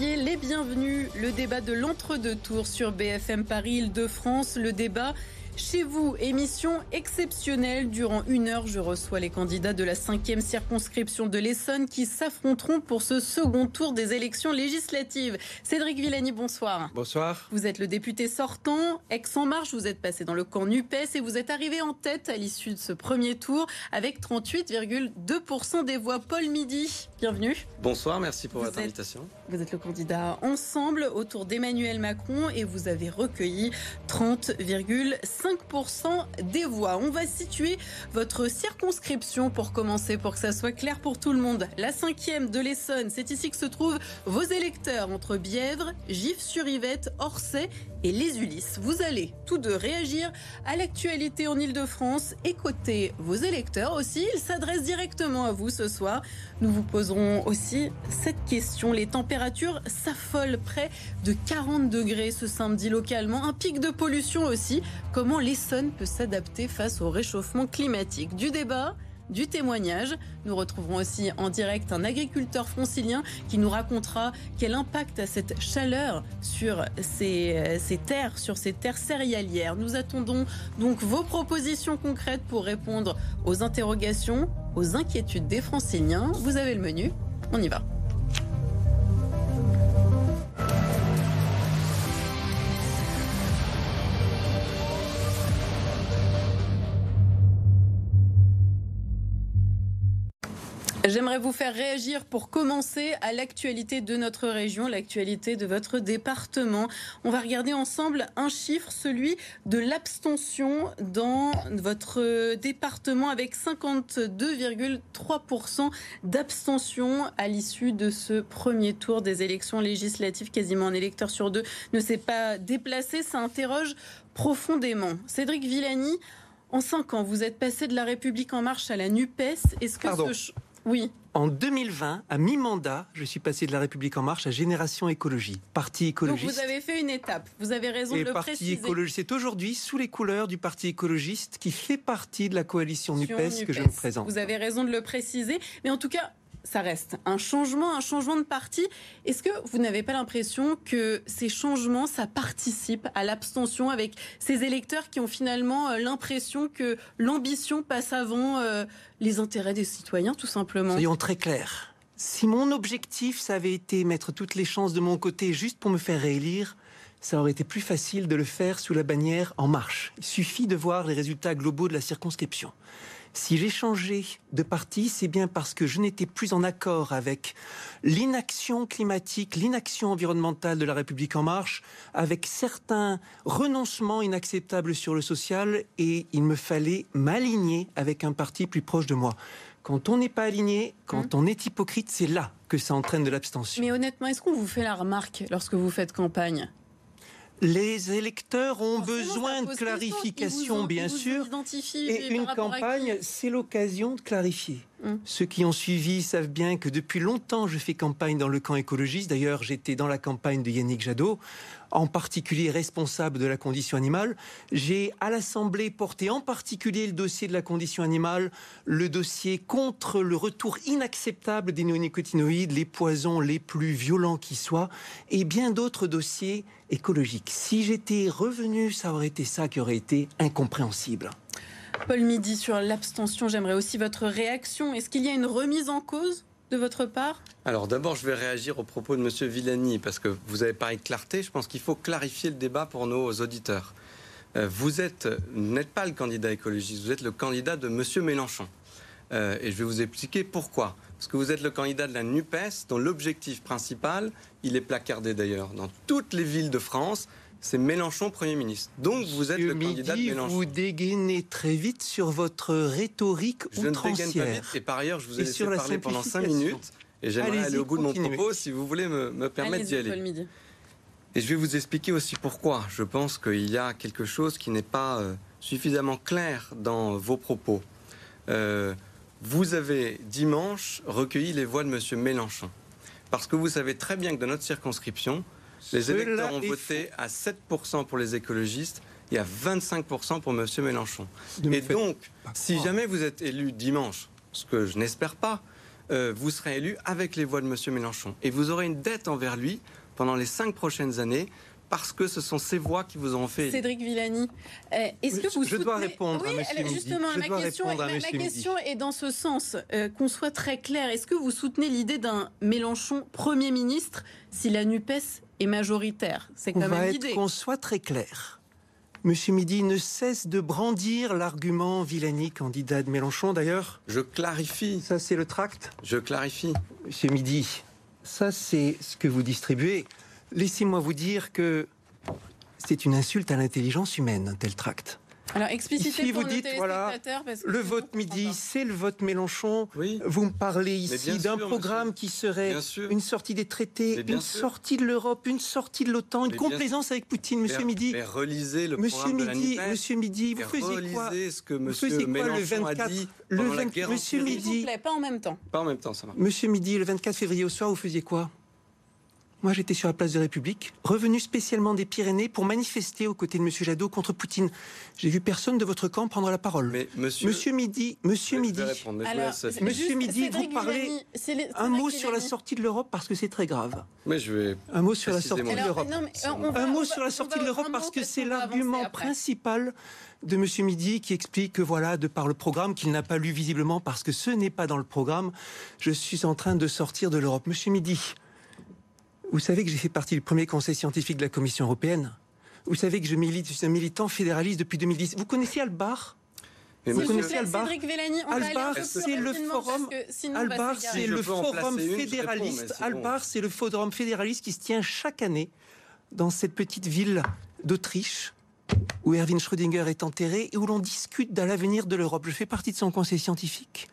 Les bienvenus. Le débat de l'entre-deux tours sur BFM Paris Île-de-France. Le débat chez vous. Émission exceptionnelle. Durant une heure, je reçois les candidats de la cinquième circonscription de l'Essonne qui s'affronteront pour ce second tour des élections législatives. Cédric Villani, bonsoir. Bonsoir. Vous êtes le député sortant, ex-en marche, vous êtes passé dans le camp NUPES et vous êtes arrivé en tête à l'issue de ce premier tour avec 38,2% des voix. Paul Midi, bienvenue. Bonsoir, merci pour votre invitation. Vous êtes le candidat ensemble autour d'Emmanuel Macron et vous avez recueilli 30,5 5% des voix. On va situer votre circonscription pour commencer, pour que ça soit clair pour tout le monde. La cinquième de l'Essonne, c'est ici que se trouvent vos électeurs entre Bièvre, Gif-sur-Yvette, Orsay et les Ulysses. Vous allez tous deux réagir à l'actualité en Ile-de-France côté vos électeurs aussi. Ils s'adressent directement à vous ce soir. Nous vous poserons aussi cette question. Les températures s'affolent près de 40 degrés ce samedi localement. Un pic de pollution aussi. Comment l'Essonne peut s'adapter face au réchauffement climatique? Du débat du témoignage. Nous retrouverons aussi en direct un agriculteur francilien qui nous racontera quel impact a cette chaleur sur ces, ces, terres, sur ces terres céréalières. Nous attendons donc vos propositions concrètes pour répondre aux interrogations, aux inquiétudes des franciliens. Vous avez le menu, on y va. J'aimerais vous faire réagir pour commencer à l'actualité de notre région, l'actualité de votre département. On va regarder ensemble un chiffre, celui de l'abstention dans votre département avec 52,3% d'abstention à l'issue de ce premier tour des élections législatives. Quasiment un électeur sur deux ne s'est pas déplacé. Ça interroge profondément. Cédric Villani, en cinq ans, vous êtes passé de la République en marche à la NUPES. Est-ce que ce oui. En 2020, à mi-mandat, je suis passé de la République en marche à Génération Écologie, parti écologiste. Donc vous avez fait une étape. Vous avez raison de le parti préciser. C'est aujourd'hui sous les couleurs du Parti écologiste qui fait partie de la coalition Nupes, Nupes que je me présente. Vous avez raison de le préciser, mais en tout cas, ça reste un changement, un changement de parti. Est-ce que vous n'avez pas l'impression que ces changements, ça participe à l'abstention avec ces électeurs qui ont finalement euh, l'impression que l'ambition passe avant euh, les intérêts des citoyens, tout simplement? Soyons très clairs. Si mon objectif, ça avait été mettre toutes les chances de mon côté juste pour me faire réélire, ça aurait été plus facile de le faire sous la bannière En Marche. Il suffit de voir les résultats globaux de la circonscription. Si j'ai changé de parti, c'est bien parce que je n'étais plus en accord avec l'inaction climatique, l'inaction environnementale de la République en marche, avec certains renoncements inacceptables sur le social, et il me fallait m'aligner avec un parti plus proche de moi. Quand on n'est pas aligné, quand hum. on est hypocrite, c'est là que ça entraîne de l'abstention. Mais honnêtement, est-ce qu'on vous fait la remarque lorsque vous faites campagne? Les électeurs ont besoin de clarification, bien sûr. Et une campagne, c'est l'occasion de clarifier. Hum. Ceux qui ont suivi savent bien que depuis longtemps, je fais campagne dans le camp écologiste. D'ailleurs, j'étais dans la campagne de Yannick Jadot, en particulier responsable de la condition animale. J'ai à l'Assemblée porté en particulier le dossier de la condition animale, le dossier contre le retour inacceptable des néonicotinoïdes, les poisons les plus violents qui soient, et bien d'autres dossiers écologiques. Si j'étais revenu, ça aurait été ça qui aurait été incompréhensible. Paul Midi, sur l'abstention, j'aimerais aussi votre réaction. Est-ce qu'il y a une remise en cause de votre part? Alors d'abord, je vais réagir aux propos de M. Villani, parce que vous avez parlé de clarté. Je pense qu'il faut clarifier le débat pour nos auditeurs. Euh, vous êtes, n'êtes pas le candidat écologiste, vous êtes le candidat de M. Mélenchon. Euh, et je vais vous expliquer pourquoi. Parce que vous êtes le candidat de la NUPES, dont l'objectif principal, il est placardé d'ailleurs dans toutes les villes de France, c'est Mélenchon Premier ministre. Donc vous êtes le candidat de Mélenchon. Vous dégainez très vite sur votre rhétorique Je ne dégaine pas vite. Et par ailleurs, je vous ai laissé parler pendant 5 minutes. Et j'aimerais aller au bout de mon propos si vous voulez me, me permettre d'y aller. Et je vais vous expliquer aussi pourquoi. Je pense qu'il y a quelque chose qui n'est pas euh, suffisamment clair dans vos propos. Euh, vous avez dimanche recueilli les voix de M. Mélenchon. Parce que vous savez très bien que dans notre circonscription, les électeurs ont voté à 7% pour les écologistes et à 25% pour M. Mélenchon. Et donc, si jamais vous êtes élu dimanche, ce que je n'espère pas, euh, vous serez élu avec les voix de M. Mélenchon. Et vous aurez une dette envers lui pendant les cinq prochaines années parce que ce sont ces voix qui vous ont fait. Cédric Villani, euh, est-ce que vous Je dois répondre oui, à M. Justement, ma, question, ma, question est dans ce sens, euh, qu'on soit très clair. Est-ce que vous soutenez l'idée d'un Mélenchon Premier ministre si la NUPES est majoritaire? C'est quand même l'idée. Qu'on soit très clair. Monsieur Midi ne cesse de brandir l'argument Villani, candidat de Mélenchon d'ailleurs. Je clarifie. Ça, c'est le tract? Je clarifie. Monsieur Midi, ça, c'est ce que vous distribuez. Laissez-moi vous dire que c'est une insulte à l'intelligence humaine, un tel tract. Alors explicitez vous dites, voilà, le vote midi, c'est le vote Mélenchon. Vous me parlez ici d'un programme qui serait une sortie des traités, une sortie de l'Europe, une sortie de l'OTAN, une complaisance avec Poutine, Monsieur Midi. Mais relisez le Monsieur Midi, de Monsieur Midi, vous faisiez quoi ce que Monsieur Mélenchon le 24, a dit le 20, Monsieur Midi, pas en même temps. Pas en même temps, ça va. Monsieur Midi, le 24 février au soir, vous faisiez quoi moi, j'étais sur la place de République, revenu spécialement des Pyrénées pour manifester aux côtés de M. Jadot contre Poutine. J'ai vu personne de votre camp prendre la parole. Mais monsieur, monsieur Midi, Monsieur Midi, Monsieur Midi, vous parlez un mot sur la sortie de l'Europe parce que c'est très grave. Mais je vais un mot sur la sortie de l'Europe. Un mot sur la sortie de l'Europe parce que c'est l'argument principal de M. Midi qui explique que voilà, de par le programme qu'il n'a pas lu visiblement parce que ce n'est pas dans le programme, je suis en train de sortir de l'Europe. Monsieur Midi. Vous savez que j'ai fait partie du premier conseil scientifique de la Commission européenne. Vous savez que je milite, je suis un militant fédéraliste depuis 2010. Vous connaissez Albar? Vous connaissez Albar? Albar, c'est le forum. Albar, c'est le forum fédéraliste. Albar, c'est le forum fédéraliste qui se tient chaque année dans cette petite ville d'Autriche où Erwin Schrödinger est enterré et où l'on discute de l'avenir de l'Europe. Je fais partie de son conseil scientifique.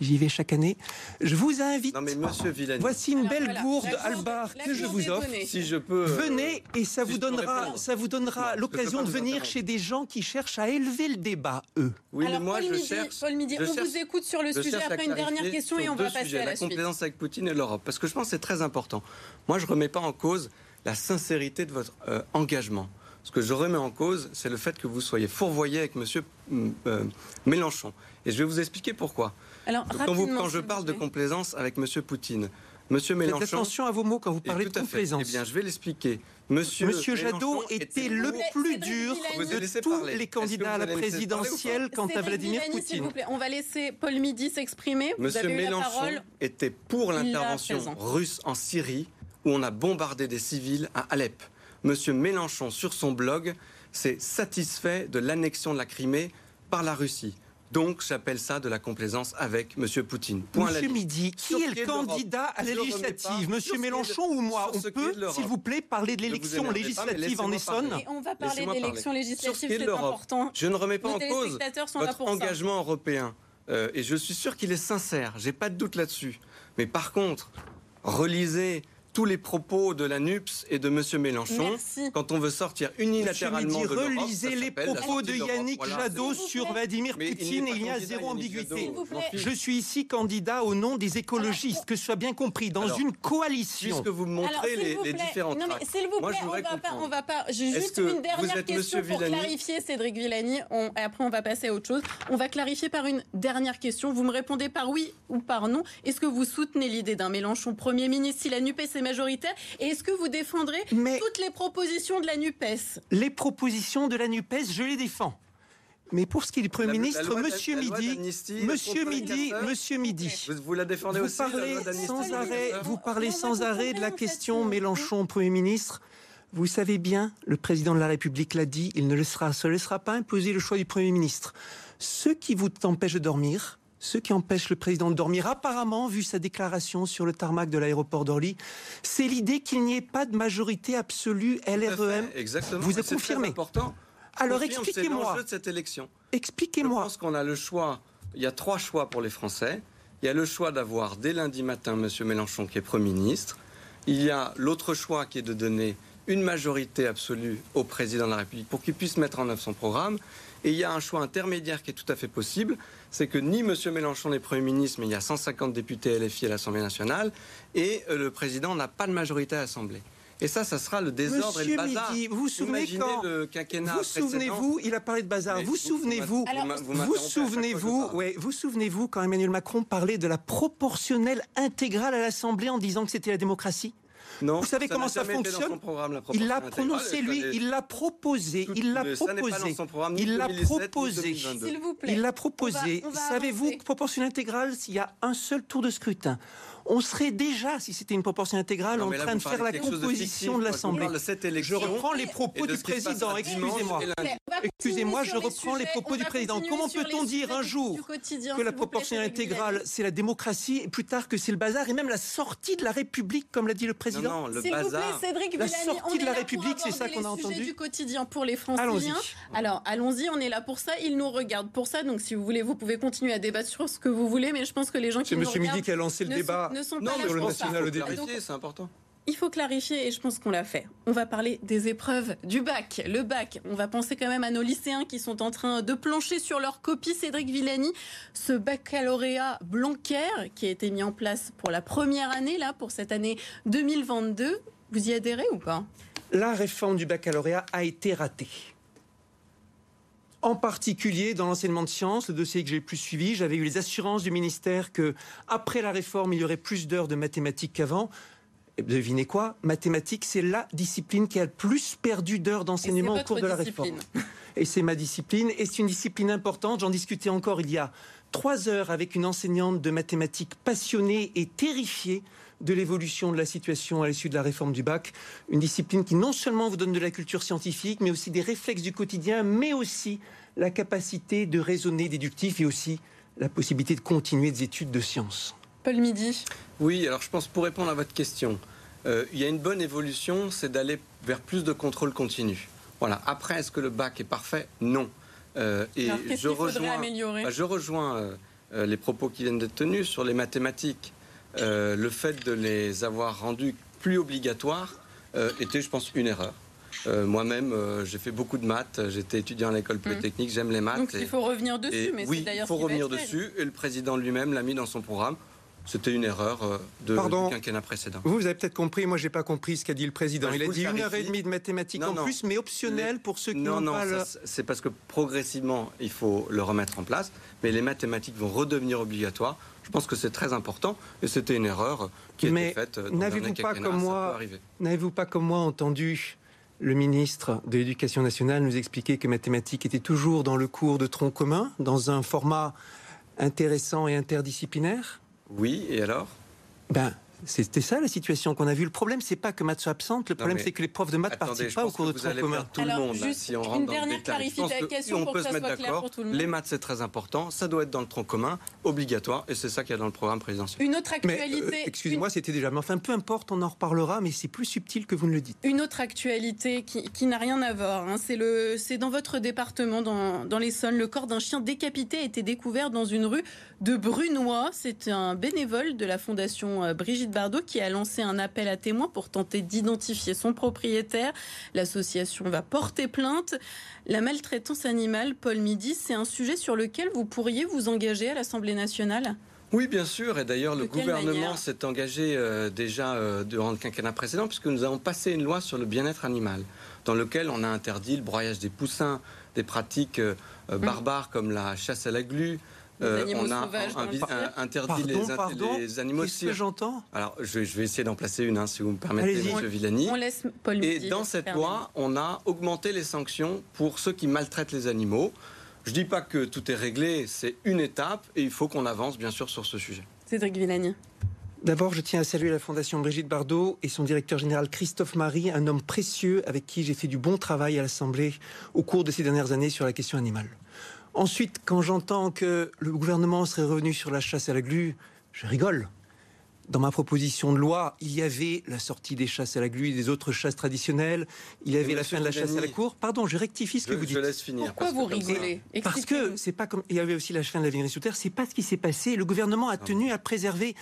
J'y vais chaque année. Je vous invite. Non mais Monsieur Villani. Voici une belle gourde Albar que je vous offre. Si je peux. Euh, Venez et ça vous donnera, ça vous donnera l'occasion de venir chez des gens qui cherchent à élever le débat, eux. Oui, mais moi je cherche. Paul Midi, on vous écoute sur le sujet après une dernière question et on va passer à la, la complaisance avec Poutine et l'Europe, parce que je pense que c'est très important. Moi, je remets pas en cause la sincérité de votre euh, engagement. Ce que je remets en cause, c'est le fait que vous soyez fourvoyé avec Monsieur euh, Mélenchon. Et je vais vous expliquer pourquoi quand, je parle de complaisance avec M. Poutine, Monsieur Mélenchon. Faites attention à vos mots quand vous parlez de complaisance. Eh bien, je vais l'expliquer. Monsieur, Monsieur Jadot était, le plus dur de tous les candidats à la présidentielle quant à Vladimir Poutine. Vous plaît. On va laisser Paul Midi s'exprimer. Monsieur Mélenchon était pour l'intervention russe en Syrie, où on a bombardé des civils à Alep. Monsieur Mélenchon, sur son blog, s'est satisfait de l'annexion de la Crimée par la Russie. Donc, j'appelle ça de la complaisance avec M. Poutine. Point Monsieur Midi, qui est le candidat à la législative Monsieur Mélenchon ou moi On peut, s'il vous plaît, parler de l'élection législative en Essonne On va parler de l'élection législative, c'est important. Je ne remets pas en cause votre engagement européen. Euh, et je suis sûr qu'il est sincère, j'ai pas de doute là-dessus. Mais par contre, relisez tous les propos de la NUPS et de M. Mélenchon quand on veut sortir unilatéralement de relisez les propos de Yannick Jadot sur Vladimir Poutine et il y a zéro ambiguïté. Je suis ici candidat au nom des écologistes, que ce soit bien compris, dans une coalition. Puisque vous me montrez les, différents Non mais s'il vous plaît, on va, pas, on va pas... Juste une dernière question pour clarifier, Cédric Villani, et après on va passer à autre chose. On va clarifier par une dernière question. Vous me répondez par oui ou par non. Est-ce que vous soutenez l'idée d'un Mélenchon Premier ministre si la NUPES est majoritaire Et est-ce que vous défendrez toutes les propositions de la NUPES? Les propositions de la NUPES, je les défends. Mais pour ce qui est du Premier ministre, Monsieur Midi, Monsieur Midi, Monsieur Midi, vous, la défendez aussi, parlez sans arrêt, vous parlez sans arrêt de la question Mélenchon Premier ministre. Vous savez bien, le président de la République l'a dit, il ne se laissera pas imposer le choix du Premier ministre. Ce qui vous empêche de dormir, ce qui empêche le président de dormir, apparemment, vu sa déclaration sur le tarmac de l'aéroport d'Orly, c'est l'idée qu'il n'y ait pas de majorité absolue LREM. Exactement. Vous êtes confirmé. important. Alors expliquez-moi. de cette élection. Expliquez-moi. Je pense qu'on a le choix. Il y a trois choix pour les Français. Il y a le choix d'avoir dès lundi matin M. Mélenchon qui est Premier ministre. Il y a l'autre choix qui est de donner une majorité absolue au président de la République pour qu'il puisse mettre en œuvre son programme. Et il y a un choix intermédiaire qui est tout à fait possible, c'est que ni M. Mélenchon n'est Premier ministre, mais il y a 150 députés LFI à l'Assemblée nationale, et euh, le président n'a pas de majorité à l'Assemblée. Et ça, ça sera le désordre et le bazar. vous vous souvenez quand le quinquennat Vous souvenez-vous Il a parlé de bazar. vous souvenez-vous Vous souvenez-vous Ouais, vous souvenez-vous quand Emmanuel Macron parlait de la proportionnelle intégrale à l'Assemblée en disant que c'était la démocratie? Non, Vous savez comment ça fonctionne Il l'a prononcé lui, il l'a proposé, il l'a proposé, il l'a proposé, il l'a proposé. Savez-vous proportion intégrale s'il y a un seul tour de scrutin on serait déjà, si c'était une proportion intégrale, en train de faire la composition de, l'Assemblée. Je reprends les propos du président, excusez-moi. Excusez-moi, je reprends les propos du président. Comment peut-on dire un jour que la proportion intégrale, c'est la démocratie, et plus tard que c'est le bazar, et même la sortie de la République, comme l'a dit le président Non, le bazar. la sortie de la République, c'est ça qu'on a entendu. du quotidien pour les Franciliens. Alors, allons-y, on est là pour ça. Ils nous regardent pour ça. Donc, si vous voulez, vous pouvez continuer à débattre sur ce que vous voulez, mais je pense que les gens qui nous regardent... C'est M. Midi qui a lancé le débat non, mais le national c'est important. Il faut clarifier et je pense qu'on l'a fait. On va parler des épreuves du bac. Le bac, on va penser quand même à nos lycéens qui sont en train de plancher sur leur copie. Cédric Villani, ce baccalauréat Blanquer qui a été mis en place pour la première année, là, pour cette année 2022, vous y adhérez ou pas? La réforme du baccalauréat a été ratée en particulier dans l'enseignement de sciences, le dossier que j'ai le plus suivi, j'avais eu les assurances du ministère que après la réforme, il y aurait plus d'heures de mathématiques qu'avant. Devinez quoi? Mathématiques, c'est la discipline qui a le plus perdu d'heures d'enseignement au cours de la réforme. Et c'est ma discipline, et c'est une discipline importante. J'en discutais encore il y a trois heures avec une enseignante de mathématiques passionnée et terrifiée de l'évolution de la situation à l'issue de la réforme du bac. Une discipline qui non seulement vous donne de la culture scientifique, mais aussi des réflexes du quotidien, mais aussi la capacité de raisonner déductif et aussi la possibilité de continuer des études de sciences. Paul Midi. Oui, alors je pense pour répondre à votre question, euh, il y a une bonne évolution, c'est d'aller vers plus de contrôle continu. Voilà. Après, est-ce que le bac est parfait? Non. Euh, et je, rejoins, bah, je rejoins euh, les propos qui viennent d'être tenus sur les mathématiques. Euh, le fait de les avoir rendus plus obligatoires euh, était, je pense, une erreur. Euh, moi-même, j'ai fait beaucoup de maths. J'étais étudiant à l'école mmh. polytechnique. J'aime les maths. Donc il faut revenir dessus. mais oui, il faut revenir dessus. Et le président lui-même l'a mis dans son programme. C'était une erreur euh, de, du quinquennat précédent. Vous, vous avez peut-être compris, moi j'ai pas compris ce qu'a dit le président. il a dit une heure et demie de mathématiques en plus, mais optionnel pour ceux qui n'ont pas Non, c'est parce que progressivement, il faut le remettre en place, mais les mathématiques vont redevenir obligatoires. Je pense que c'est très important, et c'était une erreur qui a été faite dans n'avez-vous pas comme moi, N'avez-vous pas comme moi entendu le ministre de l'Éducation nationale nous expliquer que mathématiques était toujours dans le cours de tronc commun, dans un format intéressant et interdisciplinaire? Oui, et alors? Ben, c'était ça la situation qu'on a vue. Le problème, c'est pas que maths soit absente. Le problème, c'est que les profs de maths ne participent pas au cours de tronc commun. Tout le monde, si on rentre une dernière clarification on peut se mettre d'accord. Les maths, c'est très important. Ça doit être dans le tronc commun, obligatoire, et c'est ça qu'il y a dans le programme présidentiel. Une autre actualité. Euh, excusez-moi, c'était déjà. Mais enfin, peu importe, on en reparlera, mais c'est plus subtil que vous ne le dites. Une autre actualité qui, n'a rien à voir. Hein, c'est dans votre département, dans, dans l'Essonne, le corps d'un chien décapité a été découvert dans une rue de Brunois. C'est un bénévole de la fondation euh, Brigitte Bardot qui a lancé un appel à témoins pour tenter d'identifier son propriétaire. L'association va porter plainte. La maltraitance animale, Paul Midi, c'est un sujet sur lequel vous pourriez vous engager à l'Assemblée nationale? Oui, bien sûr. Et d'ailleurs, le gouvernement s'est engagé euh, déjà euh, durant le quinquennat précédent, puisque nous avons passé une loi sur le bien-être animal, dans lequel on a interdit le broyage des poussins, des pratiques mmh. barbares comme la chasse à la glu, euh, on a interdit les, animaux Qu'est-ce que j'entends? Alors, je, vais essayer d'en placer une, hein, si vous me permettez, M. Villani. On laisse Paul Et dans cette loi, on a augmenté les sanctions pour ceux qui maltraitent les animaux. Je ne dis pas que tout est réglé, c'est une étape et il faut qu'on avance, bien sûr, sur ce sujet. Cédric Villani. D'abord, je tiens à saluer la Fondation Brigitte Bardot et son directeur général Christophe Marie, un homme précieux avec qui j'ai fait du bon travail à l'Assemblée au cours de ces dernières années sur la question animale. Ensuite, quand j'entends que le gouvernement serait revenu sur la chasse à la glu, je rigole dans ma proposition de loi, il y avait la sortie des chasses à la glu et des autres chasses traditionnelles. Il y avait la fin de la chasse à la cour. Pardon, je rectifie ce que vous dites. Je laisse finir. Pourquoi vous rigolez? Parce que c'est pas comme il y avait aussi la fin de la vénerie sous terre. C'est pas ce qui s'est passé. Le gouvernement a ah tenu à préserver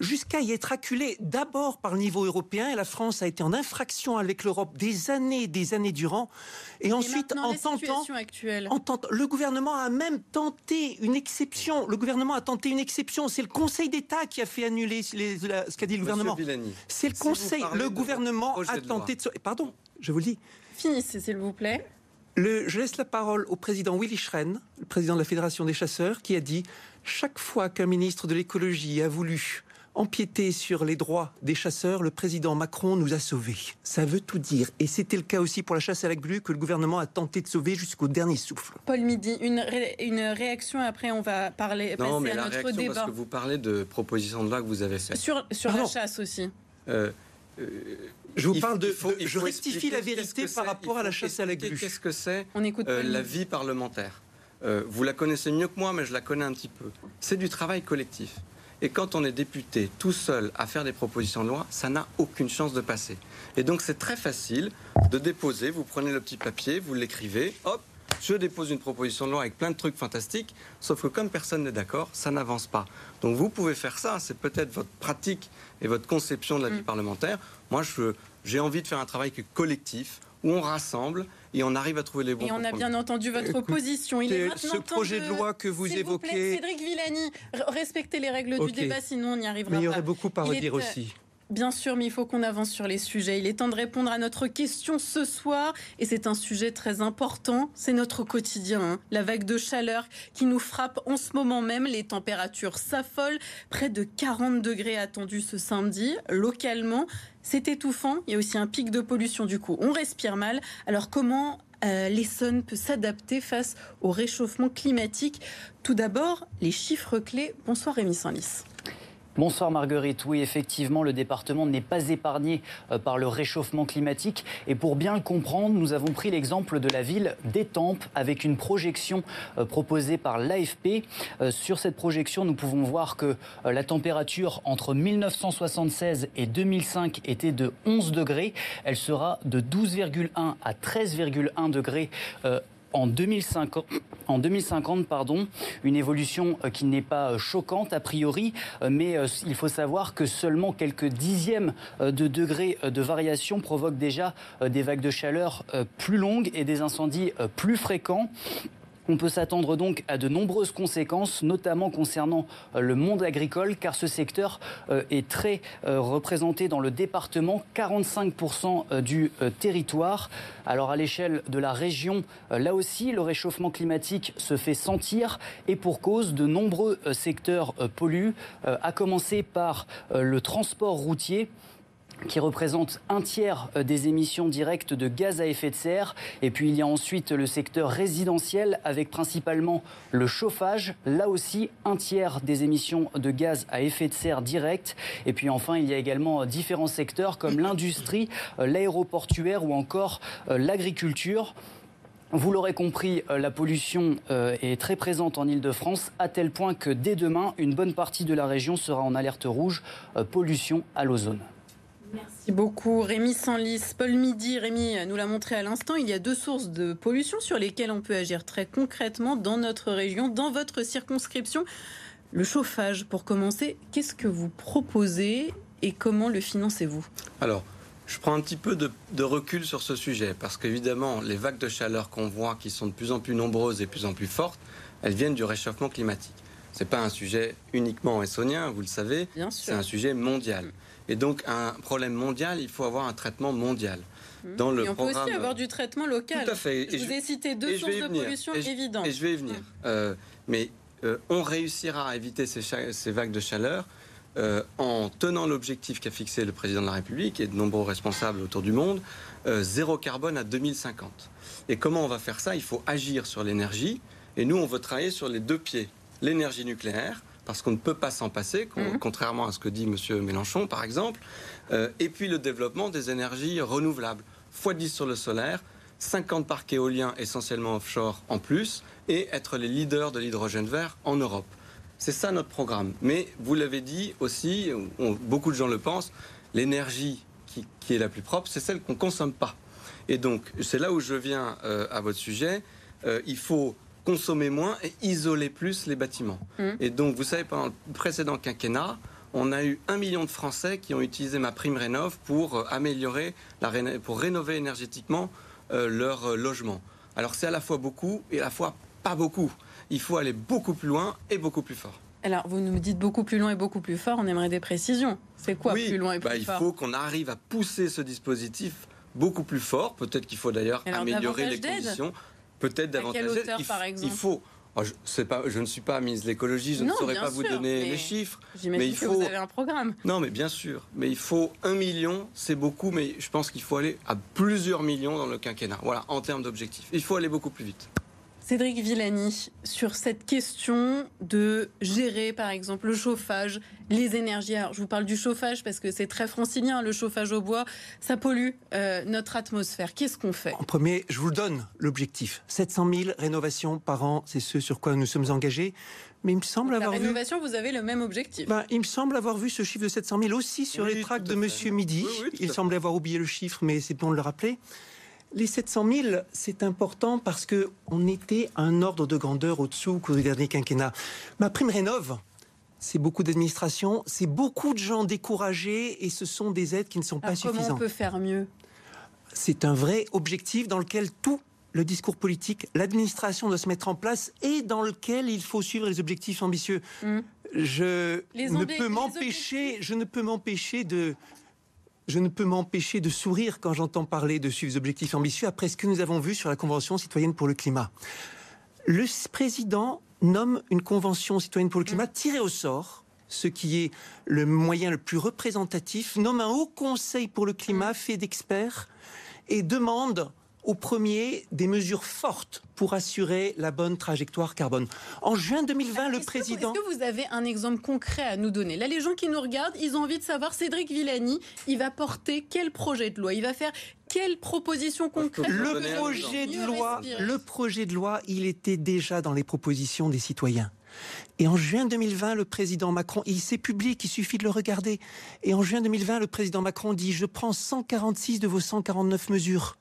jusqu'à y être acculé d'abord par le niveau européen. Et la France a été en infraction avec l'Europe des années, des années durant. Et, ensuite, en tentant, actuelle? en tentant, le gouvernement a même tenté une exception. Le gouvernement a tenté une exception. C'est le Conseil d'État qui a fait annuler les ce qu'a dit le gouvernement. C'est le Conseil. le gouvernement a tenté de. Pardon, je vous le dis. Finissez, s'il vous plaît. Le, je laisse la parole au président Willy Schren, le président de la Fédération des chasseurs, qui a dit chaque fois qu'un ministre de l'écologie a voulu empiéter sur les droits des chasseurs, le président Macron nous a sauvés. Ça veut tout dire. Et c'était le cas aussi pour la chasse à la glu que le gouvernement a tenté de sauver jusqu'au dernier souffle. Paul Midi, une, une réaction, après on va parler, non, mais la réaction, Parce que vous parlez de propositions de loi que vous avez faites. Sur, sur la chasse aussi. Euh, euh, je vous parle de. je rectifie la vérité par rapport à la chasse à la glu. Qu'est-ce que c'est euh, la vie parlementaire Vous la connaissez mieux que moi, mais je la connais un petit peu. C'est du travail collectif. Et quand on est député tout seul à faire des propositions de loi, ça n'a aucune chance de passer. Et donc c'est très facile de déposer, vous prenez le petit papier, vous l'écrivez, hop, je dépose une proposition de loi avec plein de trucs fantastiques, sauf que comme personne n'est d'accord, ça n'avance pas. Donc vous pouvez faire ça, c'est peut-être votre pratique et votre conception de la vie mm. parlementaire. Moi, j'ai envie de faire un travail collectif où on rassemble et on arrive à trouver les bons. Et on a bien entendu votre position. Il est ce projet de, loi que vous évoquez. Cédric Villani, respectez les règles du débat, sinon on n'y arrivera pas. Mais il y aurait beaucoup à redire aussi. Bien sûr, mais il faut qu'on avance sur les sujets. Il est temps de répondre à notre question ce soir. Et c'est un sujet très important. C'est notre quotidien. Hein. La vague de chaleur qui nous frappe en ce moment même. Les températures s'affolent. Près de 40 degrés attendus ce samedi. Localement, c'est étouffant. Il y a aussi un pic de pollution. Du coup, on respire mal. Alors comment euh, l'Essonne peut s'adapter face au réchauffement climatique? Tout d'abord, les chiffres clés. Bonsoir Rémi Sanlis. Bonsoir Marguerite. Oui, effectivement, le département n'est pas épargné euh, par le réchauffement climatique. Et pour bien le comprendre, nous avons pris l'exemple de la ville d'Étampes avec une projection euh, proposée par l'AFP. Euh, sur cette projection, nous pouvons voir que la température entre 1976 et 2005 était de 11 degrés. Elle sera de 12,1 à 13,1 degrés en 2050, en 2050 pardon, une évolution euh, qui n'est pas euh, choquante a priori, euh, mais il faut savoir que seulement quelques dixièmes de degrés de variation provoquent déjà des vagues de chaleur plus longues et des incendies plus fréquents. On peut s'attendre donc à de nombreuses conséquences, notamment concernant euh, le monde agricole, car ce secteur euh, est très euh, représenté dans le département, 45% du territoire. Alors à l'échelle de la région, là aussi, le réchauffement climatique se fait sentir et pour cause, de nombreux secteurs polluent, à commencer par le transport routier qui représente un tiers euh, des émissions directes de gaz à effet de serre. Et puis il y a ensuite le secteur résidentiel avec principalement le chauffage, là aussi un tiers des émissions de gaz à effet de serre direct. Et puis enfin il y a également euh, différents secteurs comme l'industrie, euh, l'aéroportuaire ou encore l'agriculture. Vous l'aurez compris, la pollution est très présente en Ile-de-France, à tel point que dès demain, une bonne partie de la région sera en alerte rouge, pollution à l'ozone. Merci beaucoup Rémi Sanlis. Paul Midi, Rémi nous l'a montré à l'instant, il y a deux sources de pollution sur lesquelles on peut agir très concrètement dans notre région, dans votre circonscription. Le chauffage, pour commencer, qu'est-ce que vous proposez et comment le financez-vous? Alors, je prends un petit peu de, de recul sur ce sujet, parce qu'évidemment, les vagues de chaleur qu'on voit, qui sont de plus en plus nombreuses et de plus en plus fortes, elles viennent du réchauffement climatique. Ce n'est pas un sujet uniquement essonien, vous le savez, c'est un sujet mondial. Et donc, un problème mondial, il faut avoir un traitement mondial. Mmh. Dans le on peut aussi avoir du traitement local. Tout à fait. je vous ai cité deux sources de pollution évidentes. Et je vais y venir. Mmh. Euh, mais euh, on réussira à éviter ces, vagues de chaleur euh, en tenant l'objectif qu'a fixé le président de la République et de nombreux responsables autour du monde, zéro carbone à 2050. Et comment on va faire ça? Il faut agir sur l'énergie. Et nous, on veut travailler sur les deux pieds. L'énergie nucléaire, parce qu'on ne peut pas s'en passer, mhm. contrairement à ce que dit M. Mélenchon, par exemple. Euh, et puis le développement des énergies renouvelables, x10 sur le solaire, 50 parcs éoliens essentiellement offshore en plus, et être les leaders de l'hydrogène vert en Europe. C'est ça notre programme. Mais vous l'avez dit aussi, beaucoup de gens le pensent, l'énergie qui, est la plus propre, c'est celle qu'on ne consomme pas. Et donc, c'est là où je viens euh, à votre sujet. Euh, il faut consommer moins et isoler plus les bâtiments. Mmh. Et donc, vous savez, pendant le précédent quinquennat, on a eu un million de Français qui ont utilisé ma prime rénov pour euh, améliorer, la pour rénover énergétiquement euh, leur euh, logement. Alors c'est à la fois beaucoup et à la fois pas beaucoup. Il faut aller beaucoup plus loin et beaucoup plus fort. Alors, vous nous dites beaucoup plus loin et beaucoup plus fort, on aimerait des précisions. C'est quoi plus loin et plus bah, fort Il faut qu'on arrive à pousser ce dispositif beaucoup plus fort. Peut-être qu'il faut d'ailleurs améliorer les conditions. Peut-être davantage d'aide. par exemple il faut Oh, pas, je, ne suis pas ministre de l'écologie, je ne saurais pas vous donner les chiffres. Mais il faut. Que vous avez un programme. Non, mais bien sûr. Mais il faut un million, c'est beaucoup, mais je pense qu'il faut aller à plusieurs millions dans le quinquennat. Voilà, en termes d'objectifs. Il faut aller beaucoup plus vite. Cédric Villani, sur cette question de gérer, par exemple, le chauffage, les énergies. Alors, je vous parle du chauffage parce que c'est très francilien, le chauffage au bois, ça pollue euh, notre atmosphère. Qu'est-ce qu'on fait? En premier, je vous le donne, l'objectif. 700 000 rénovations par an, c'est ce sur quoi nous sommes engagés. Mais il me semble avoir la rénovation, vous avez le même objectif. Ben, il me semble avoir vu ce chiffre de 700 000 aussi sur les tracts de Monsieur Midi. il semblait avoir oublié le chiffre, mais c'est bon de le rappeler. Les 700 000, c'est important parce qu'on était un ordre de grandeur au-dessous qu'au dernier quinquennat. Ma prime rénove, c'est beaucoup d'administration, c'est beaucoup de gens découragés et ce sont des aides qui ne sont pas suffisantes. Comment on peut faire mieux? C'est un vrai objectif dans lequel tout le discours politique, l'administration doit se mettre en place et dans lequel il faut suivre les objectifs ambitieux. Mmh. Je, ne peux m'empêcher, je ne peux m'empêcher de je ne peux m'empêcher de sourire quand j'entends parler de suivre des objectifs ambitieux après ce que nous avons vu sur la Convention citoyenne pour le climat. Le président nomme une Convention citoyenne pour le climat tirée au sort, ce qui est le moyen le plus représentatif, nomme un haut conseil pour le climat fait d'experts et demande au premier des mesures fortes pour assurer la bonne trajectoire carbone. En juin 2020, le président... Est-ce que vous avez un exemple concret à nous donner? Là, les gens qui nous regardent, ils ont envie de savoir, Cédric Villani, il va porter quel projet de loi? Il va faire quelle proposition concrète? le projet de loi, le projet de loi, il était déjà dans les propositions des citoyens. Et en juin 2020, le président Macron, il s'est public, il suffit de le regarder. Et en juin 2020, le président Macron dit Je prends 146 de vos 149 mesures.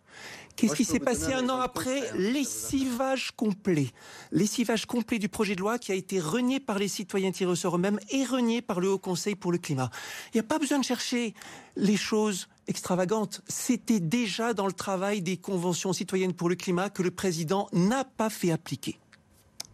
Qu'est-ce qui s'est passé un an après Lessivage complet. Lessivage complet du projet de loi qui a été renié par les citoyens tirés au sort eux-mêmes et renié par le Haut Conseil pour le climat. Il n'y a pas besoin de chercher les choses extravagantes. C'était déjà dans le travail des conventions citoyennes pour le climat que le président n'a pas fait appliquer.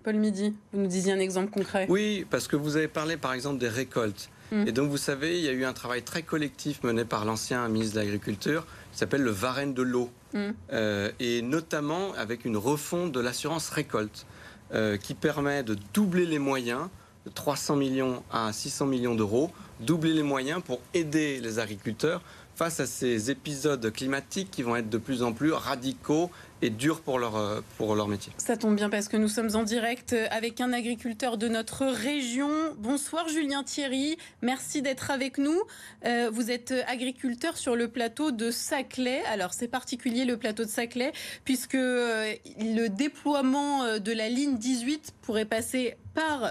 Paul Midi, vous nous disiez un exemple concret. Oui, parce que vous avez parlé par exemple des récoltes. Hum. Et donc vous savez, il y a eu un travail très collectif mené par l'ancien ministre de l'Agriculture qui s'appelle le Varenne de l'eau. Mm. Euh, et notamment avec une refonte de l'assurance récolte euh, qui permet de doubler les moyens de 300 millions à 600 millions d'euros, doubler les moyens pour aider les agriculteurs face à ces épisodes climatiques qui vont être de plus en plus radicaux et dur pour leur, euh, pour leur métier. Ça tombe bien parce que nous sommes en direct avec un agriculteur de notre région. Bonsoir Julien Thierry, merci d'être avec nous. Euh, vous êtes agriculteur sur le plateau de Saclay. Alors c'est particulier le plateau de Saclay puisque euh, le déploiement de la ligne 18 pourrait passer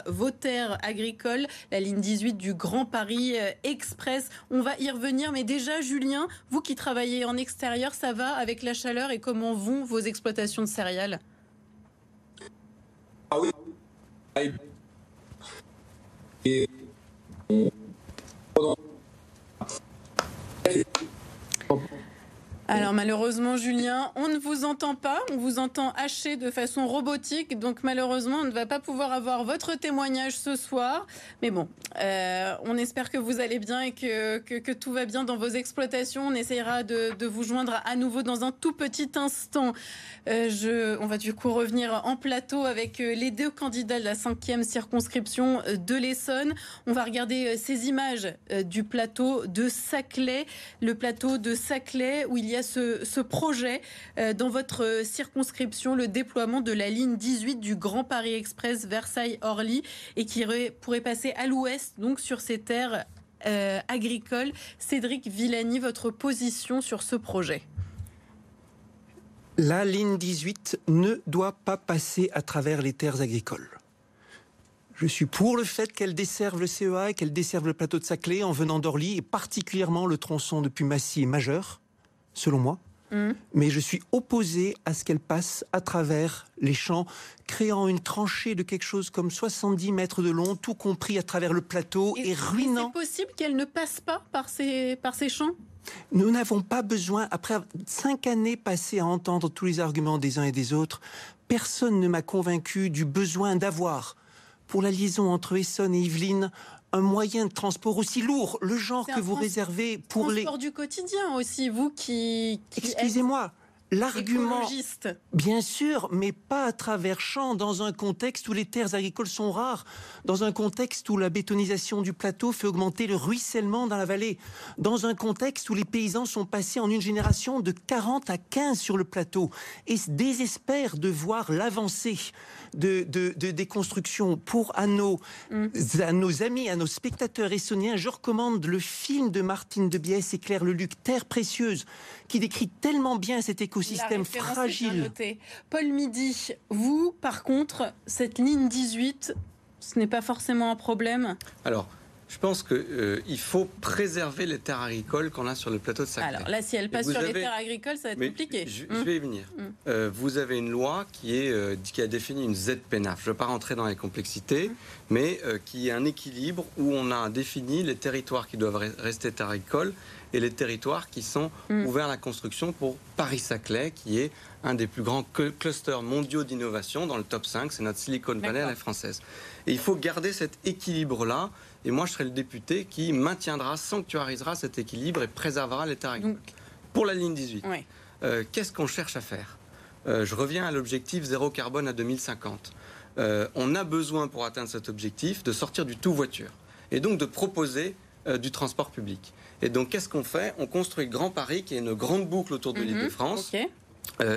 vos terres agricoles, la ligne 18 du Grand Paris Express. On va y revenir, mais déjà Julien, vous qui travaillez en extérieur, ça va avec la chaleur et comment vont vos exploitations de céréales? Ah oui. Alors malheureusement, Julien, on ne vous entend pas, on vous entend haché de façon robotique, donc malheureusement, on ne va pas pouvoir avoir votre témoignage ce soir. Mais bon, euh, on espère que vous allez bien et que, que, tout va bien dans vos exploitations. On essayera de, vous joindre à nouveau dans un tout petit instant. Euh, je, on va du coup revenir en plateau avec euh, les deux candidats de la cinquième circonscription de l'Essonne. On va regarder ces images du plateau de Saclay, le plateau de Saclay où il y a ce, projet euh, dans votre circonscription, le déploiement de la ligne 18 du Grand Paris Express Versailles-Orly et qui pourrait passer à l'ouest, donc sur ces terres euh, agricoles. Cédric Villani, votre position sur ce projet? La ligne 18 ne doit pas passer à travers les terres agricoles. Je suis pour le fait qu'elle desserve le CEA et qu'elle desserve le plateau de Saclay en venant d'Orly, et particulièrement le tronçon depuis Massy et Majeur selon moi. Mm. Mais je suis opposé à ce qu'elle passe à travers les champs, créant une tranchée de quelque chose comme 70 mètres de long, tout compris à travers le plateau, et, ruinant. C'est possible qu'elle ne passe pas par ces, par ces champs? Nous n'avons pas besoin, après cinq années passées à entendre tous les arguments des uns et des autres, personne ne m'a convaincu du besoin d'avoir pour la liaison entre Essonne et Yvelines un moyen de transport aussi lourd, le genre que vous réservez pour les... Transport du quotidien aussi, vous qui... Excusez-moi, L'argument, bien sûr, mais pas à travers champs, dans un contexte où les terres agricoles sont rares, dans un contexte où la bétonisation du plateau fait augmenter le ruissellement dans la vallée, dans un contexte où les paysans sont passés en une génération de 40 à 15 sur le plateau et désespèrent de voir l'avancée de, de, des constructions. Pour à nos, mm. à nos amis, à nos spectateurs essoniens, je recommande le film de Martine de Biès et Claire Leluc, Terre précieuse, qui décrit tellement bien cet écosystème fragile. Paul Midi, vous, par contre, cette ligne 18, ce n'est pas forcément un problème? Alors, je pense qu'il euh, faut préserver les terres agricoles qu'on a sur le plateau de Saclay. Alors là, si elle passe sur les terres agricoles, ça va être compliqué. Je, hum. vais y venir. Hum. Euh, vous avez une loi qui, est, euh, qui a défini une ZPNAF. Je ne vais pas rentrer dans les complexités, hum. mais qui est un équilibre où on a défini les territoires qui doivent rester terres agricoles et les territoires qui sont ouverts à la construction pour Paris-Saclay, qui est un des plus grands clusters mondiaux d'innovation dans le top 5. C'est notre Silicon Valley à la française. Et il faut garder cet équilibre-là et moi, je serai le député qui maintiendra, sanctuarisera cet équilibre et préservera les tarifs. Pour la ligne 18, euh, qu'est-ce qu'on cherche à faire? Euh, Je reviens à l'objectif zéro carbone à 2050. Euh, on a besoin, pour atteindre cet objectif, de sortir du tout voiture et donc de proposer du transport public. Et donc, qu'est-ce qu'on fait? On construit Grand Paris, qui est une grande boucle autour de l'île de mhm. France.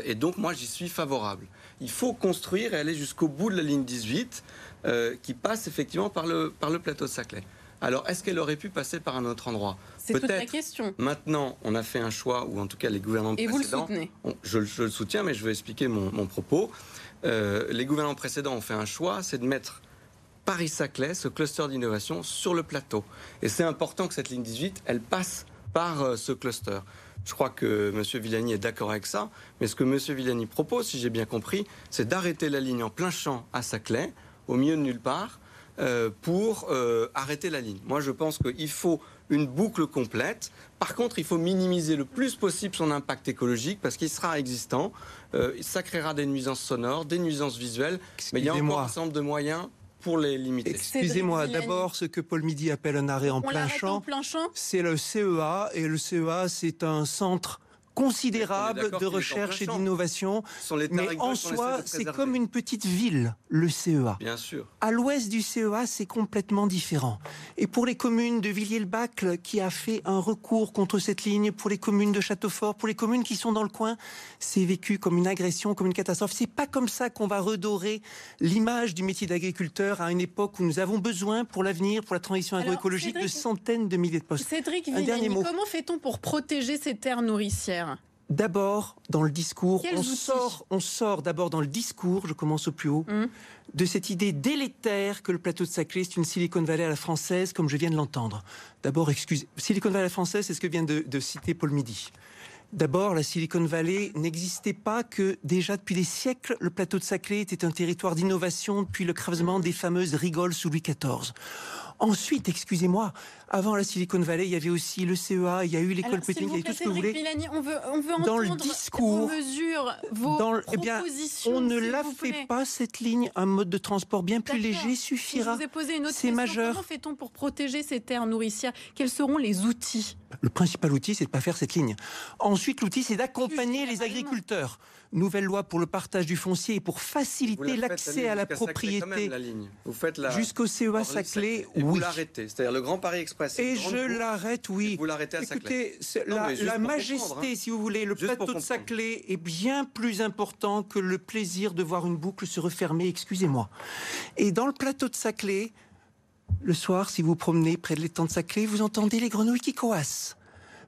et donc, moi, j'y suis favorable. Il faut construire et aller jusqu'au bout de la ligne 18 euh, qui passe effectivement par le, par le plateau de Saclay. Alors, est-ce qu'elle aurait pu passer par un autre endroit? C'est toute la question. Maintenant, on a fait un choix, ou en tout cas les gouvernements et précédents. Vous le soutenez je, le soutiens, mais je vais expliquer mon, propos. Euh, les gouvernements précédents ont fait un choix, c'est de mettre Paris-Saclay, ce cluster d'innovation, sur le plateau. Et c'est important que cette ligne 18, elle passe par euh, ce cluster. Je crois que M. Villani est d'accord avec ça, mais ce que M. Villani propose, si j'ai bien compris, c'est d'arrêter la ligne en plein champ à Saclay, au milieu de nulle part euh, pour euh, arrêter la ligne. Moi, je pense qu'il faut une boucle complète. Par contre, il faut minimiser le plus possible son impact écologique parce qu'il sera existant. Euh, ça créera des nuisances sonores, des nuisances visuelles. Mais il y a encore un nombre de moyens pour les limiter. Excusez-moi, d'abord, ce que Paul Midi appelle un arrêt en plein champ, c'est le CEA. Et le CEA, c'est un centre considérable de recherche et d'innovation. Mais en soi, c'est comme une petite ville, le CEA. Bien sûr. À l'ouest du CEA, c'est complètement différent. Et pour les communes de Villiers-le-Bacle, qui a fait un recours contre cette ligne, pour les communes de Châteaufort, pour les communes qui sont dans le coin, c'est vécu comme une agression, comme une catastrophe. C'est pas comme ça qu'on va redorer l'image du métier d'agriculteur à une époque où nous avons besoin, pour l'avenir, pour la transition agroécologique, de centaines de milliers de postes. Cédric Villani, comment fait-on pour protéger ces terres nourricières? D'abord dans le discours, on sort, on sort d'abord dans le discours, je commence au plus haut, hum. de cette idée délétère que le plateau de Saclay est une Silicon Valley à la française, comme je viens de l'entendre. D'abord, excusez, Silicon Valley à la française, c'est ce que vient de, de citer Paul Midi. D'abord, la Silicon Valley n'existait pas que déjà depuis des siècles, le plateau de Saclay était un territoire d'innovation depuis le crèvement des fameuses rigoles sous Louis XIV. Ensuite, excusez-moi, avant la Silicon Valley, il y avait aussi le CEA, il y a eu l'école polytechnique, il y a tout ce que vous voulez. on veut, on veut dans le discours, mesure vos dans, eh bien, on ne la fait pas cette ligne. Un mode de transport bien plus léger suffira. je vous ai posé une autre question. Majeur. Comment fait-on pour protéger ces terres nourricières? Quels seront les outils? Le principal outil, c'est de ne pas faire cette ligne. Ensuite, l'outil, c'est d'accompagner les agriculteurs nouvelle loi pour le partage du foncier et pour faciliter l'accès à la propriété jusqu'au CEA Saclay. oui. Vous l'arrêtez, c'est-à-dire le Grand Paris Express. Et je l'arrête, oui. vous l'arrêtez à Saclay. Écoutez, la, la majesté, hein. si vous voulez, le plateau de Saclay est bien plus important que le plaisir de voir une boucle se refermer. Excusez-moi. Et dans le plateau de Saclay, le soir, si vous promenez près de l'étang de Saclay, vous entendez les grenouilles qui coassent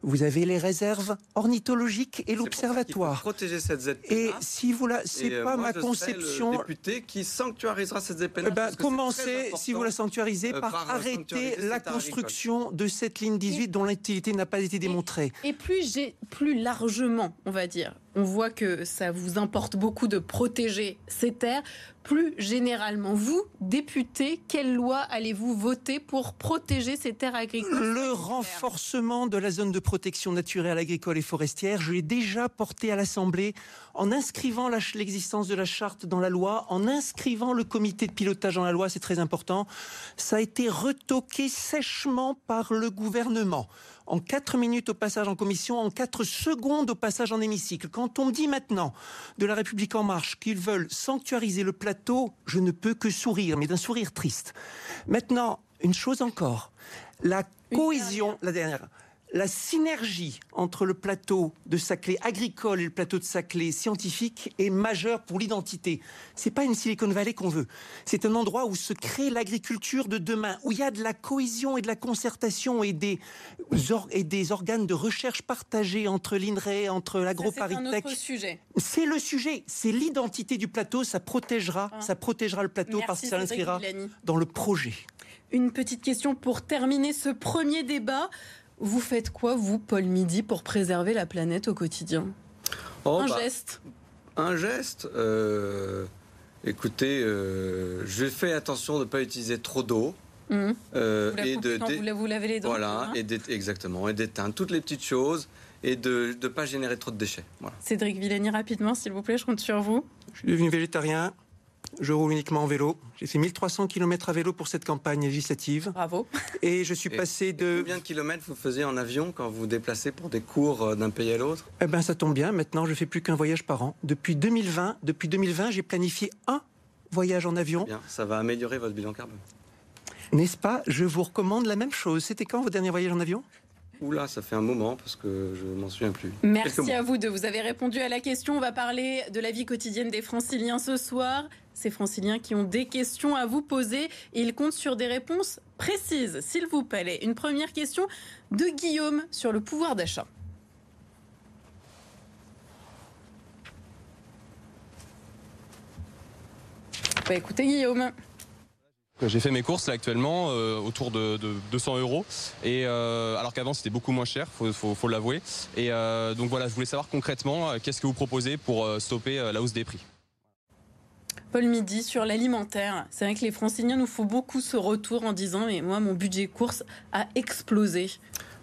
vous avez les réserves ornithologiques et l'observatoire. Protéger cette ZPA. Et si vous la, c'est euh, pas ma conception. Le député qui sanctuarisera cette ZPA. Eh ben, commencez, si vous la sanctuarisez, euh, par, arrêter la construction de cette ligne 18 dont l'utilité n'a pas été démontrée. Et, et plus j'ai, plus largement, on va dire, on voit que ça vous importe beaucoup de protéger ces terres. Plus généralement, vous, députés, quelle loi allez-vous voter pour protéger ces terres agricoles? Le renforcement de la zone de protection naturelle, agricole et forestière, je l'ai déjà porté à l'Assemblée en inscrivant l'existence de la charte dans la loi, en inscrivant le comité de pilotage dans la loi, c'est très important. Ça a été retoqué sèchement par le gouvernement en 4 minutes au passage en commission, en 4 secondes au passage en hémicycle. Quand on me dit maintenant de la République en marche qu'ils veulent sanctuariser le plateau, je ne peux que sourire, mais d'un sourire triste. Maintenant, une chose encore, la cohésion, la dernière, la synergie entre le plateau de Saclay agricole et le plateau de Saclay scientifique est majeure pour l'identité. C'est pas une Silicon Valley qu'on veut. C'est un endroit où se crée l'agriculture de demain, où il y a de la cohésion et de la concertation et des, et des organes de recherche partagés entre l'INRAE, entre l'agroparitech. C'est sujet. C'est le sujet. C'est l'identité du plateau. Ça protégera, ah. ça protégera le plateau parce que ça l'inscrira dans le projet. Une petite question pour terminer ce premier débat. Vous faites quoi, vous, Paul Midi, pour préserver la planète au quotidien? Oh, Un bah, geste Un geste euh, Écoutez, euh, je fais attention de ne pas utiliser trop d'eau. Mmh. Euh, et de, vous, vous lavez les dents. Voilà, et exactement, et d'éteindre toutes les petites choses et de ne pas générer trop de déchets. Cédric Villani, rapidement, s'il vous plaît, je compte sur vous. Je suis devenu végétarien. Je roule uniquement en vélo. J'ai fait 1300 km à vélo pour cette campagne législative. Bravo. Et je suis passé de... Combien de kilomètres vous faisiez en avion quand vous vous déplacez pour des cours euh, d'un pays à l'autre? Eh ben, ça tombe bien. Maintenant, je fais plus qu'un voyage par an. Depuis 2020, depuis 2020, j'ai planifié un voyage en avion. Bien, ça va améliorer votre bilan carbone. N'est-ce pas? Je vous recommande la même chose. C'était quand vos derniers voyages en avion? Oula, ça fait un moment parce que je m'en souviens plus. Merci à vous deux. Vous avez répondu à la question. On va parler de la vie quotidienne des franciliens ce soir. Ces franciliens qui ont des questions à vous poser ils comptent sur des réponses précises, s'il vous plaît. Une première question de Guillaume sur le pouvoir d'achat. Bah, écoutez Guillaume. J'ai fait mes courses actuellement euh, autour de, 200 euros et euh, alors qu'avant c'était beaucoup moins cher, faut, faut, l'avouer. Et euh, donc voilà, je voulais savoir concrètement qu'est-ce que vous proposez pour stopper la hausse des prix? Paul Midi sur l'alimentaire. C'est vrai que les franciliens nous font beaucoup ce retour en disant mais moi mon budget course a explosé.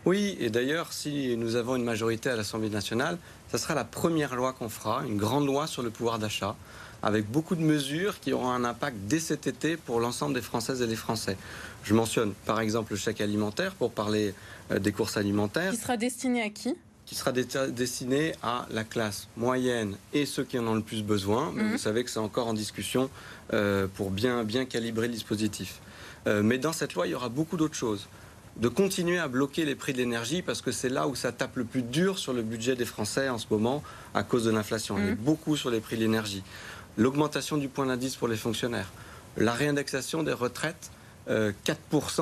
Oui, et d'ailleurs si nous avons une majorité à l'Assemblée nationale, ça sera la première loi qu'on fera, une grande loi sur le pouvoir d'achat avec beaucoup de mesures qui auront un impact dès cet été pour l'ensemble des Françaises et des Français. Je mentionne par exemple le chèque alimentaire pour parler euh, des courses alimentaires. Qui sera destiné à qui? Qui sera destiné à la classe moyenne et ceux qui en ont le plus besoin. Mais mhm. vous savez que c'est encore en discussion euh, pour bien, bien calibrer le dispositif. Euh, mais dans cette loi, il y aura beaucoup d'autres choses. De continuer à bloquer les prix de l'énergie parce que c'est là où ça tape le plus dur sur le budget des Français en ce moment à cause de l'inflation. Il y a mhm. beaucoup sur les prix de l'énergie l'augmentation du point d'indice pour les fonctionnaires, la réindexation des retraites. 4%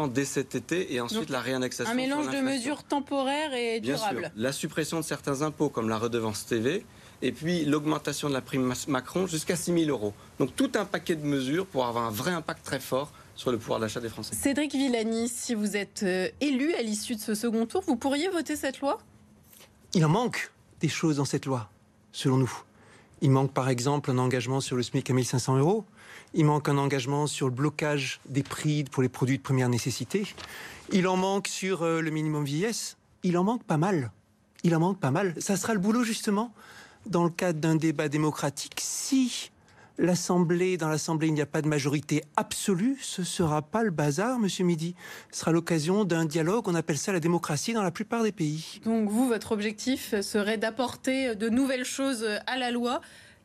euh, dès cet été et ensuite la réindexation. Un mélange de mesures temporaires et durables. la suppression de certains impôts comme la redevance TV et puis l'augmentation de la prime Macron jusqu'à 6 000 euros. Donc tout un paquet de mesures pour avoir un vrai impact très fort sur le pouvoir d'achat des Français. Cédric Villani, si vous êtes euh, élu à l'issue de ce second tour, vous pourriez voter cette loi? Il en manque des choses dans cette loi, selon nous. Il manque par exemple un engagement sur le SMIC à 1500 euros. Il manque un engagement sur le blocage des prix pour les produits de première nécessité. Il en manque sur euh, le minimum vieillesse. Il en manque pas mal. Il en manque pas mal. Ça sera le boulot justement dans le cadre d'un débat démocratique. Si l'Assemblée, dans l'Assemblée, il n'y a pas de majorité absolue, ce sera pas le bazar, Monsieur Midi. Ce sera l'occasion d'un dialogue. On appelle ça la démocratie dans la plupart des pays. Donc vous, votre objectif serait d'apporter de nouvelles choses à la loi.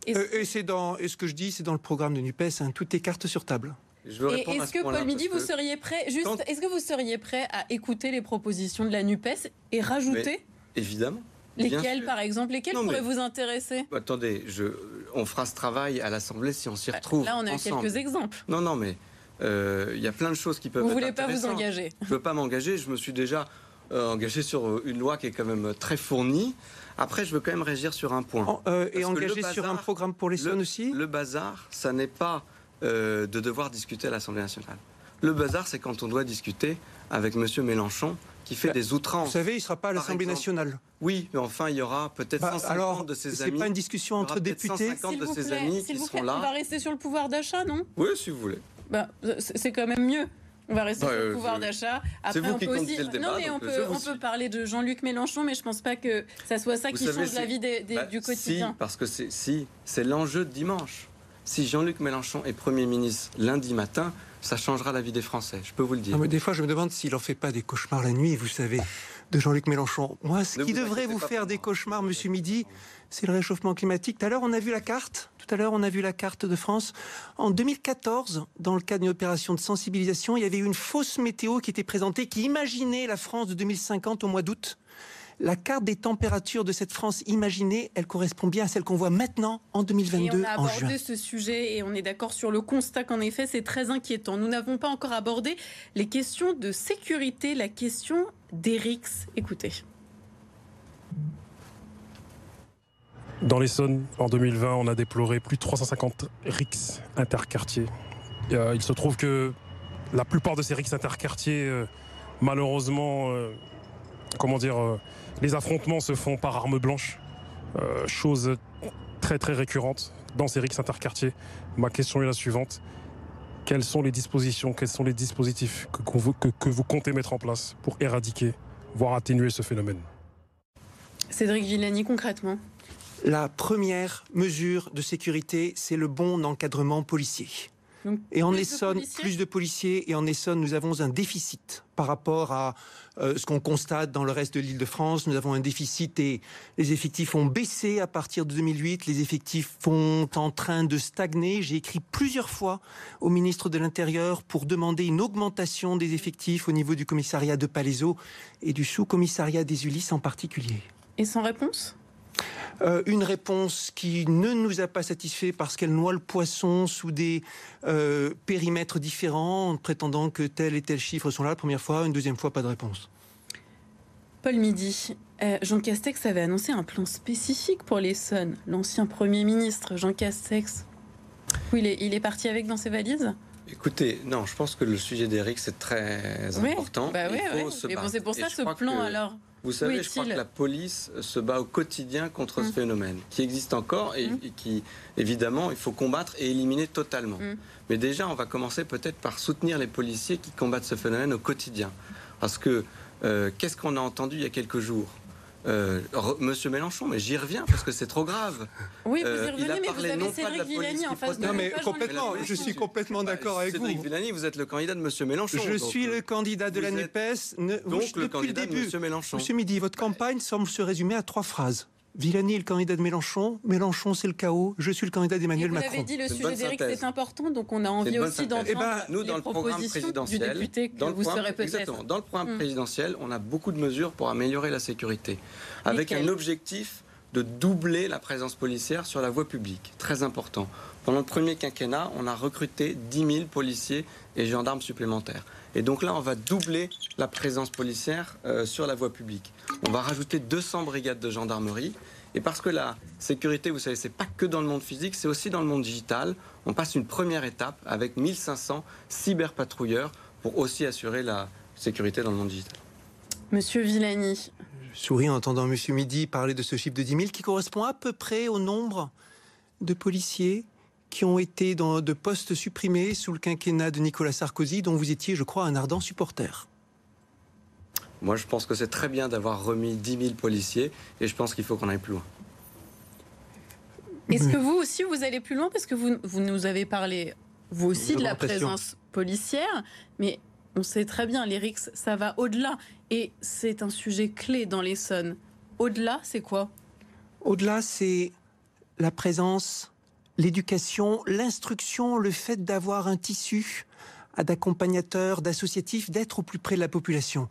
Et, euh, c'est dans, et ce que je dis, c'est dans le programme de Nupes. Hein, toutes les cartes sur table. est-ce que Paul Midi, vous seriez prêt, juste, est-ce que vous seriez prêt à écouter les propositions de la Nupes et rajouter Évidemment. Lesquelles, par exemple Lesquelles pourraient vous intéresser? Attendez, je, on fera ce travail à l'Assemblée si on s'y bah, retrouve. Là, on a quelques exemples. Non, non, mais euh, il y a plein de choses qui peuvent. Vous ne voulez pas vous engager Je ne veux pas m'engager. Je me suis déjà euh, engagé sur euh, une loi qui est quand même très fournie. Après, je veux quand même régir sur un point. et engager sur un programme pour les soins aussi Le bazar, ça n'est pas de devoir discuter à l'Assemblée nationale. Le bazar, c'est quand on doit discuter avec M. Mélenchon qui fait bah, des outrances. Vous savez, il ne sera pas à l'Assemblée nationale. Oui, mais enfin, il y aura peut-être 150 bah, de ses amis. C'est pas une discussion entre députés. 150 de ses amis qui seront là. On va rester sur le pouvoir d'achat, non? Oui, si vous voulez. Bah, c'est quand même mieux. On va rester sur le pouvoir d'achat. Après, on peut aussi. non, mais on peut, on peut parler de Jean-Luc Mélenchon, mais je pense pas que ça soit ça qui change la vie bah, du quotidien. Si, parce que c'est si, c'est l'enjeu de dimanche. Si Jean-Luc Mélenchon est Premier ministre lundi matin, ça changera la vie des Français, je peux vous le dire. mais des fois, je me demande s'il en fait pas des cauchemars la nuit, vous savez, de Jean-Luc Mélenchon. Moi, ce qui devrait vous faire des cauchemars, Monsieur Midi, c'est le réchauffement climatique. Tout à l'heure, on a vu la carte. Tout à l'heure, on a vu la carte de France. En 2014, dans le cadre d'une opération de sensibilisation, il y avait une fausse météo qui était présentée, qui imaginait la France de 2050 au mois d'août. La carte des températures de cette France imaginée, elle correspond bien à celle qu'on voit maintenant en 2022. Et on a abordé ce sujet et on est d'accord sur le constat qu'en effet c'est très inquiétant. Nous n'avons pas encore abordé les questions de sécurité, la question des RICS. Écoutez. Dans l'Essonne, en 2020, on a déploré plus de 350 RIX interquartiers. Euh, il se trouve que la plupart de ces RIX interquartiers, euh, malheureusement, euh, comment dire, les affrontements se font par arme blanche. chose très très récurrente dans ces RIX interquartiers. Ma question est la suivante. Quelles sont les dispositions, quels sont les dispositifs que vous comptez mettre en place pour éradiquer, voire atténuer ce phénomène? Cédric Villani, concrètement la première mesure de sécurité, c'est le bon encadrement policier. et en Essonne, plus de policiers. Et en Essonne, nous avons un déficit par rapport à euh, ce qu'on constate dans le reste de l'île de France. Nous avons un déficit et les effectifs ont baissé à partir de 2008. Les effectifs sont en train de stagner. J'ai écrit plusieurs fois au ministre de l'Intérieur pour demander une augmentation des effectifs au niveau du commissariat de Palaiseau et du sous-commissariat des Ulysses en particulier. Et sans réponse? Euh, une réponse qui ne nous a pas satisfait parce qu'elle noie le poisson sous des euh, périmètres différents, en prétendant que tel et tel chiffre sont là la première fois, une deuxième fois, pas de réponse. Paul Midi, euh, Jean Castex avait annoncé un plan spécifique pour les l'Essonne. L'ancien Premier ministre, Jean Castex, où il est, il est parti avec dans ses valises? Écoutez, non, je pense que le sujet d'Eric, c'est très important. Bah c'est pour ça ce plan, alors vous savez, je crois que la police se bat au quotidien contre ce hum. phénomène, qui existe encore hum. et, qui, évidemment, il faut combattre et éliminer totalement. Hum. Mais déjà, on va commencer peut-être par soutenir les policiers qui combattent ce phénomène au quotidien. Parce que, euh, qu'est-ce qu'on a entendu il y a quelques jours? Euh, Monsieur Mélenchon, mais j'y reviens parce que c'est trop grave. Oui, vous y euh, revenez, mais vous avez Cédric Villani en face de Non, mais complètement, je suis complètement d'accord avec vous. Cédric Villani, vous êtes le candidat de Monsieur Mélenchon. Je suis le candidat de la NUPES. donc le candidat de Monsieur Mélenchon. Monsieur Midi, votre campagne semble se résumer à trois phrases. Villani est le candidat de Mélenchon, Mélenchon c'est le chaos, je suis le candidat d'Emmanuel Macron. Vous avez dit le sujet d'Éric c'est important, donc on a envie aussi d'entendre eh ben, nous, dans le programme présidentiel, député que vous serez peut-être. Dans le programme hmm. présidentiel, on a beaucoup de mesures pour améliorer la sécurité, avec un objectif de doubler la présence policière sur la voie publique, très important. Pendant le premier quinquennat, on a recruté 10 000 policiers et gendarmes supplémentaires. Et donc là, on va doubler la présence policière euh, sur la voie publique. On va rajouter 200 brigades de gendarmerie. Et parce que la sécurité, vous savez, c'est pas que dans le monde physique, c'est aussi dans le monde digital. On passe une première étape avec 1500 cyberpatrouilleurs pour aussi assurer la sécurité dans le monde digital. Monsieur Villani. Je souris en entendant Monsieur Midi parler de ce chiffre de 10 000 qui correspond à peu près au nombre de policiers qui ont été dans de postes supprimés sous le quinquennat de Nicolas Sarkozy, dont vous étiez, je crois, un ardent supporter. Moi, je pense que c'est très bien d'avoir remis 10 000 policiers et je pense qu'il faut qu'on aille plus loin. Est-ce que vous aussi, vous allez plus loin? Parce que vous, vous nous avez parlé, vous aussi, de la présence policière, mais on sait très bien, les ça va au-delà. Et c'est un sujet clé dans l'Essonne. Au-delà, c'est quoi? Au-delà, c'est la présence l'éducation, l'instruction, le fait d'avoir un tissu d'accompagnateurs, d'associatifs, d'être au plus près de la population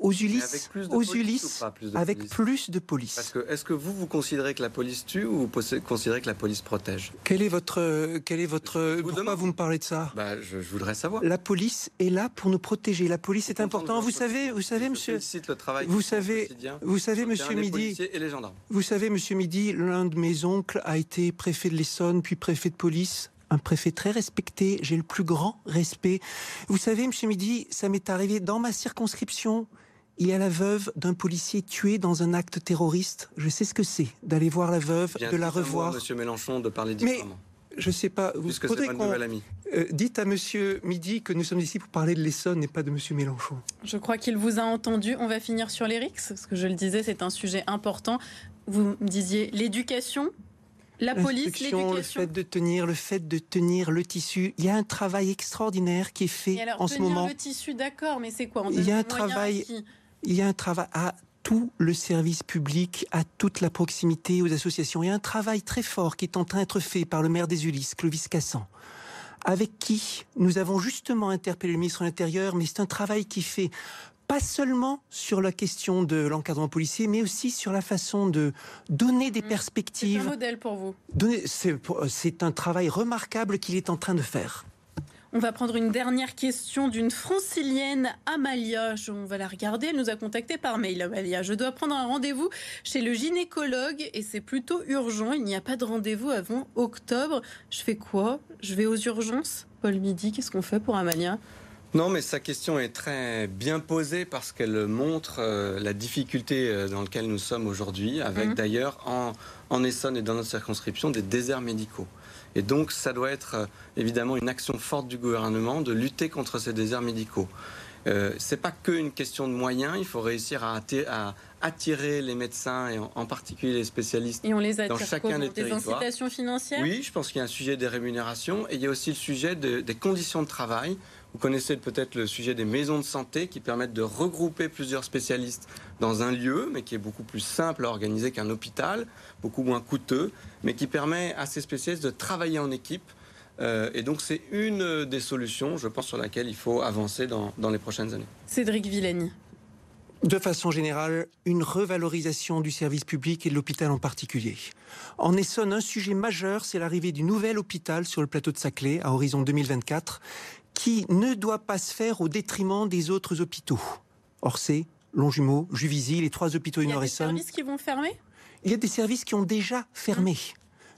aux Ulysses, aux Ulysse, avec plus de police. Parce que est-ce que vous vous considérez que la police tue ou vous considérez que la police protège? Quel est votre quel est votre pourquoi vous me parlez de ça? Bah, je, voudrais savoir. La police est là pour nous protéger. La police est importante. Vous savez, vous savez, monsieur. Le travail vous savez, vous savez, monsieur Midi. Et les gendarmes. Vous savez, monsieur Midi, l'un de mes oncles a été préfet de l'Essonne, puis préfet de police un préfet très respecté, j'ai le plus grand respect. Vous savez, Monsieur Midi, ça m'est arrivé dans ma circonscription il y a la veuve d'un policier tué dans un acte terroriste. Je sais ce que c'est d'aller voir la veuve, de la revoir. Monsieur Mélenchon, de parler différemment. Mais je sais pas. Puisque c'est pas nouvel ami. Euh, dites à Monsieur Midi que nous sommes ici pour parler de l'Essonne et pas de Monsieur Mélenchon. Je crois qu'il vous a entendu. On va finir sur les RICS, parce que je le disais, c'est un sujet important. Vous me disiez l'éducation, la police, l'éducation. Le fait de tenir, le fait de tenir le tissu. Il y a un travail extraordinaire qui est fait en ce moment. le tissu, d'accord, mais c'est quoi? Il y a un travail. Il y a un travail à tout le service public, à toute la proximité, aux associations. Il y a un travail très fort qui est en train d'être fait par le maire des Ulysses, Clovis Cassan, avec qui nous avons justement interpellé le ministre de l'Intérieur, mais c'est un travail qui fait pas seulement sur la question de l'encadrement policier, mais aussi sur la façon de donner des mmh. perspectives. C'est un modèle pour vous? C'est un travail remarquable qu'il est en train de faire. On va prendre une dernière question d'une francilienne, Amalia. On va la regarder. Elle nous a contacté par mail, Amalia. Je dois prendre un rendez-vous chez le gynécologue et c'est plutôt urgent. Il n'y a pas de rendez-vous avant octobre. Je fais quoi? Je vais aux urgences? Paul Midi, qu'est-ce qu'on fait pour Amalia? Non, mais sa question est très bien posée parce qu'elle montre euh, la difficulté euh, dans laquelle nous sommes aujourd'hui, avec mhm. d'ailleurs en, en Essonne et dans notre circonscription des déserts médicaux. Et donc, ça doit être euh, évidemment une action forte du gouvernement de lutter contre ces déserts médicaux. Euh, c'est pas qu'une question de moyens, il faut réussir à, attirer les médecins et en, particulier les spécialistes et on les dans chacun des, des incitations financières? Oui, je pense qu'il y a un sujet des rémunérations et il y a aussi le sujet des conditions de travail. Vous connaissez peut-être le sujet des maisons de santé qui permettent de regrouper plusieurs spécialistes dans un lieu, mais qui est beaucoup plus simple à organiser qu'un hôpital, beaucoup moins coûteux, mais qui permet à ces spécialistes de travailler en équipe. Euh, et donc c'est une des solutions, je pense, sur laquelle il faut avancer dans, dans les prochaines années. Cédric Villani. De façon générale, une revalorisation du service public et de l'hôpital en particulier. En Essonne, un sujet majeur, c'est l'arrivée du nouvel hôpital sur le plateau de Saclay à horizon 2024, qui ne doit pas se faire au détriment des autres hôpitaux. Orsay, Longjumeau, Juvisy, les trois hôpitaux du Nord-Essonne. Il y a des services qui vont fermer? Il y a des services qui ont déjà fermé.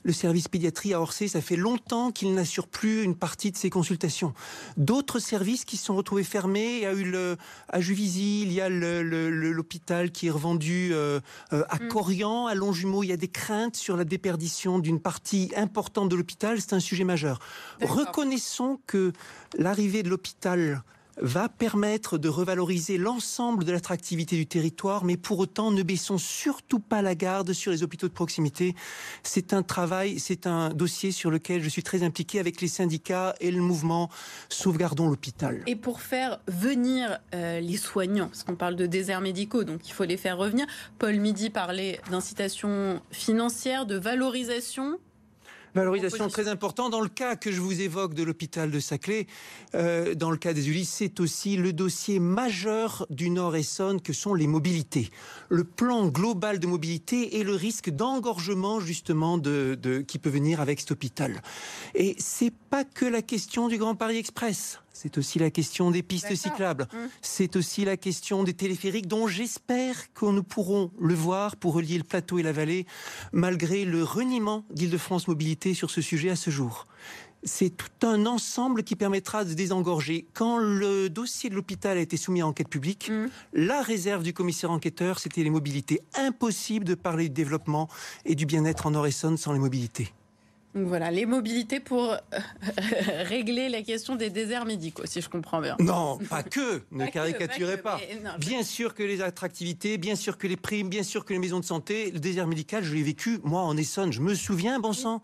Le service pédiatrie à Orsay, ça fait longtemps qu'il n'assure plus une partie de ses consultations. D'autres services qui se sont retrouvés fermés, il y a eu le, à Juvisy, il y a l'hôpital qui est revendu euh, euh, à mm. Corian, à Longjumeau. Il y a des craintes sur la déperdition d'une partie importante de l'hôpital. C'est un sujet majeur. Reconnaissons que l'arrivée de l'hôpital va permettre de revaloriser l'ensemble de l'attractivité du territoire, mais pour autant ne baissons surtout pas la garde sur les hôpitaux de proximité. C'est un travail, c'est un dossier sur lequel je suis très impliqué avec les syndicats et le mouvement Sauvegardons l'hôpital. Et pour faire venir euh, les soignants, parce qu'on parle de déserts médicaux, donc il faut les faire revenir. Paul Midi parlait d'incitation financière, de valorisation Valorisation très importante. Dans le cas que je vous évoque de l'hôpital de Saclay, euh, dans le cas des Ulysses, c'est aussi le dossier majeur du Nord-Essonne que sont les mobilités. Le plan global de mobilité et le risque d'engorgement justement de, de, qui peut venir avec cet hôpital. Et c'est pas que la question du Grand Paris Express. C'est aussi la question des pistes cyclables. Mmh. C'est aussi la question des téléphériques dont j'espère que nous pourrons le voir pour relier le plateau et la vallée, malgré le reniement d'Île-de-France Mobilité sur ce sujet à ce jour. C'est tout un ensemble qui permettra de désengorger. Quand le dossier de l'hôpital a été soumis à enquête publique, mmh. la réserve du commissaire enquêteur, c'était les mobilités. Impossible de parler du développement et du bien-être en Nord-Essonne sans les mobilités. Donc voilà, les mobilités pour euh, régler la question des déserts médicaux, si je comprends bien. Non, pas que, ne caricaturez pas. bien sûr que les attractivités, bien sûr que les primes, bien sûr que les maisons de santé, le désert médical, je l'ai vécu, moi, en Essonne. Je me souviens, bon sang,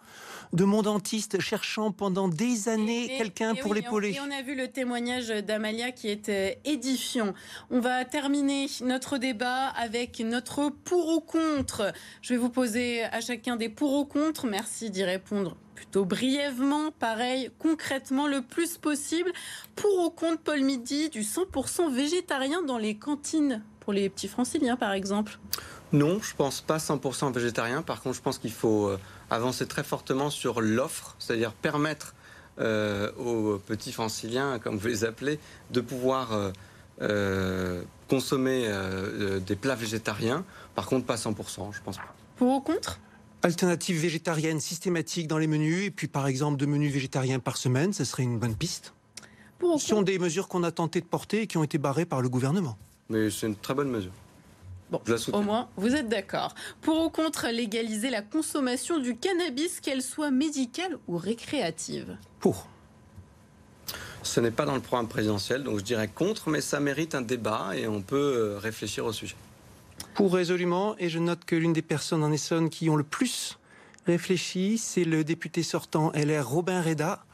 de mon dentiste cherchant pendant des années quelqu'un pour l'épauler. Et on a vu le témoignage d'Amalia qui est euh, édifiant. On va terminer notre débat avec notre pour ou contre. Je vais vous poser à chacun des pour ou contre. Merci d'y répondre plutôt brièvement, pareil, concrètement, le plus possible. Pour au compte Paul Midi du 100% végétarien dans les cantines pour les petits franciliens, par exemple? Non, je pense pas 100% végétarien. Par contre, je pense qu'il faut euh, avancer très fortement sur l'offre, c'est-à-dire permettre euh, aux petits franciliens, comme vous les appelez, de pouvoir euh, consommer des plats végétariens. Par contre, pas 100%, je pense pas. Pour ou contre? Alternative végétarienne systématique dans les menus, et puis par exemple deux menus végétariens par semaine, ce serait une bonne piste. Ce sont des mesures qu'on a tenté de porter et qui ont été barrées par le gouvernement. mais c'est une très bonne mesure. Bon, au moins, vous êtes d'accord. Pour ou contre légaliser la consommation du cannabis, qu'elle soit médicale ou récréative Pour. Ce n'est pas dans le programme présidentiel, donc je dirais contre, mais ça mérite un débat et on peut euh, réfléchir au sujet. Pour résolument, et je note que l'une des personnes en Essonne qui ont le plus réfléchi, c'est le député sortant LR Robin Reda,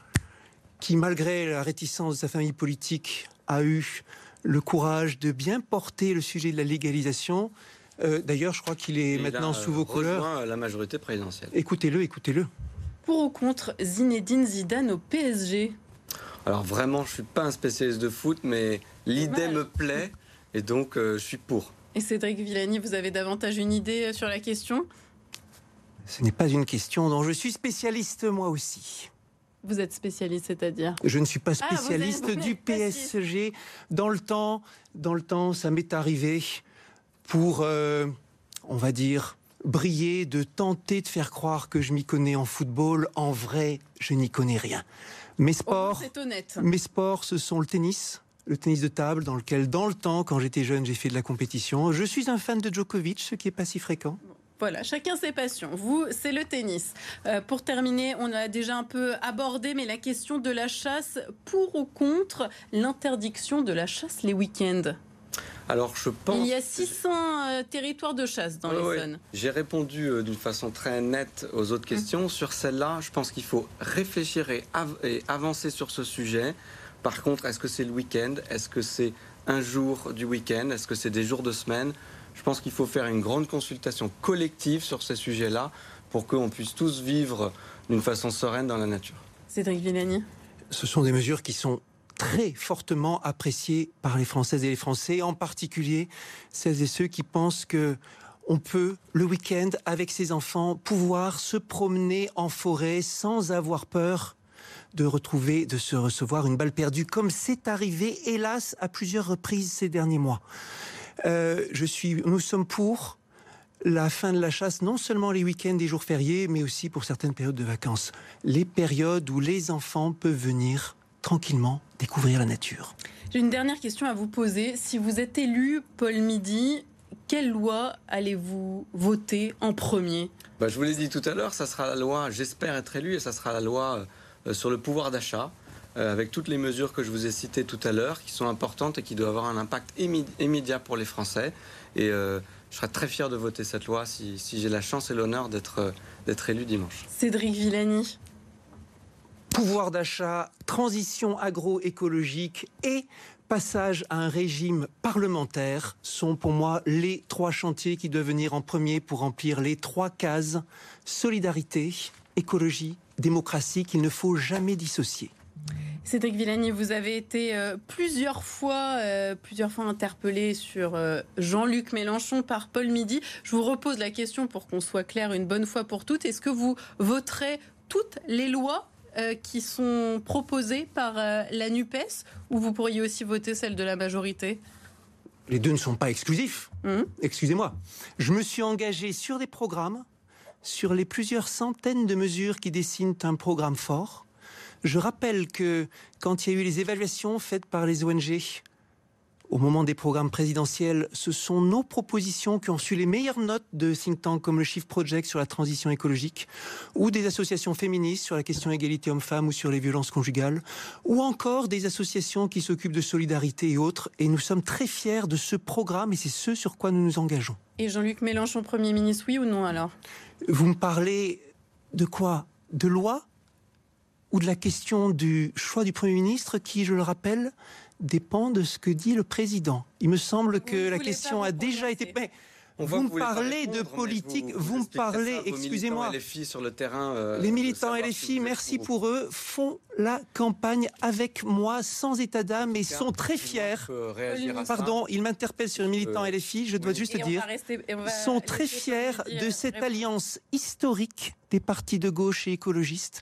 qui, malgré la réticence de sa famille politique, a eu le courage de bien porter le sujet de la légalisation. Euh, d'ailleurs, je crois qu'il est maintenant sous vos couleurs. la majorité présidentielle. Écoutez-le, écoutez-le. Pour ou contre Zinedine Zidane au PSG Alors vraiment, je suis pas un spécialiste de foot, mais l'idée me plaît et donc euh, je suis pour. Et Cédric Villani, vous avez davantage une idée euh, sur la question? Ce n'est pas une question dont je suis spécialiste moi aussi. Vous êtes spécialiste, c'est-à-dire Je ne suis pas ah, spécialiste du PSG. Dans le temps, dans le temps, ça m'est arrivé pour, euh, on va dire, briller, de tenter de faire croire que je m'y connais en football. En vrai, je n'y connais rien. Mes sports, honnête. mes sports, ce sont le tennis, le tennis de table, dans lequel, dans le temps, quand j'étais jeune, j'ai fait de la compétition. Je suis un fan de Djokovic, ce qui est pas si fréquent. Voilà, chacun ses passions. Vous, c'est le tennis. Euh, pour terminer, on a déjà un peu abordé, mais la question de la chasse, pour ou contre l'interdiction de la chasse les week-ends alors, je pense. Il y a 600 euh, territoires de chasse dans les zones. J'ai répondu euh, d'une façon très nette aux autres hum. questions. Sur celle-là, je pense qu'il faut réfléchir et, avancer sur ce sujet. Par contre, est-ce que c'est le week-end? Est-ce que c'est un jour du week-end? Est-ce que c'est des jours de semaine? Je pense qu'il faut faire une grande consultation collective sur ces sujets-là pour qu'on puisse tous vivre d'une façon sereine dans la nature. Cédric Villani Ce sont des mesures qui sont très fortement appréciées par les Françaises et les Français, en particulier celles et ceux qui pensent que on peut, le week-end, avec ses enfants, pouvoir se promener en forêt sans avoir peur de retrouver, de se recevoir une balle perdue, comme c'est arrivé, hélas, à plusieurs reprises ces derniers mois. Euh, je suis, nous sommes pour la fin de la chasse, non seulement les week-ends et jours fériés, mais aussi pour certaines périodes de vacances. Les périodes où les enfants peuvent venir tranquillement découvrir la nature. J'ai une dernière question à vous poser. Si vous êtes élu, Paul Midi, quelle loi allez-vous voter en premier? Bah, Je vous l'ai dit tout à l'heure, ça sera la loi, j'espère être élu, et ça sera la loi euh, sur le pouvoir d'achat. Euh, avec toutes les mesures que je vous ai citées tout à l'heure, qui sont importantes et qui doivent avoir un impact immédiat pour les Français. Et euh, je serai très fier de voter cette loi si, j'ai la chance et l'honneur euh, d'être élu dimanche. Cédric Villani. Pouvoir d'achat, transition agroécologique et passage à un régime parlementaire sont pour moi les trois chantiers qui doivent venir en premier pour remplir les trois cases solidarité, écologie, démocratie qu'il ne faut jamais dissocier. Cédric Villani, vous avez été euh, plusieurs fois, euh, plusieurs fois interpellé sur euh, Jean-Luc Mélenchon par Paul Midi. Je vous repose la question pour qu'on soit clair une bonne fois pour toutes. Est-ce que vous voterez toutes les lois qui sont proposées par la NUPES ou vous pourriez aussi voter celle de la majorité? Les deux ne sont pas exclusifs. Hum. Excusez-moi. Je me suis engagé sur des programmes, sur les plusieurs centaines de mesures qui dessinent un programme fort je rappelle que quand il y a eu les évaluations faites par les ONG au moment des programmes présidentiels, ce sont nos propositions qui ont su les meilleures notes de think tanks comme le Shift Project sur la transition écologique, ou des associations féministes sur la question égalité homme-femme ou sur les violences conjugales, ou encore des associations qui s'occupent de solidarité et autres. Et nous sommes très fiers de ce programme et c'est ce sur quoi nous nous engageons. Et Jean-Luc Mélenchon, Premier ministre, oui ou non alors? Vous me parlez de quoi? De loi? Ou de la question du choix du Premier ministre qui, je le rappelle, dépend de ce que dit le président. Il me semble que la question a déjà été vous me parlez de politique, vous, me parlez, excusez-moi. Les filles sur le terrain. Euh, les militants et les filles, merci pour eux, font la campagne avec moi sans état d'âme et sont très fiers. Pardon, ils m'interpellent sur les militants et les filles, je dois juste dire, sont très fiers de cette alliance historique des partis de gauche et écologistes.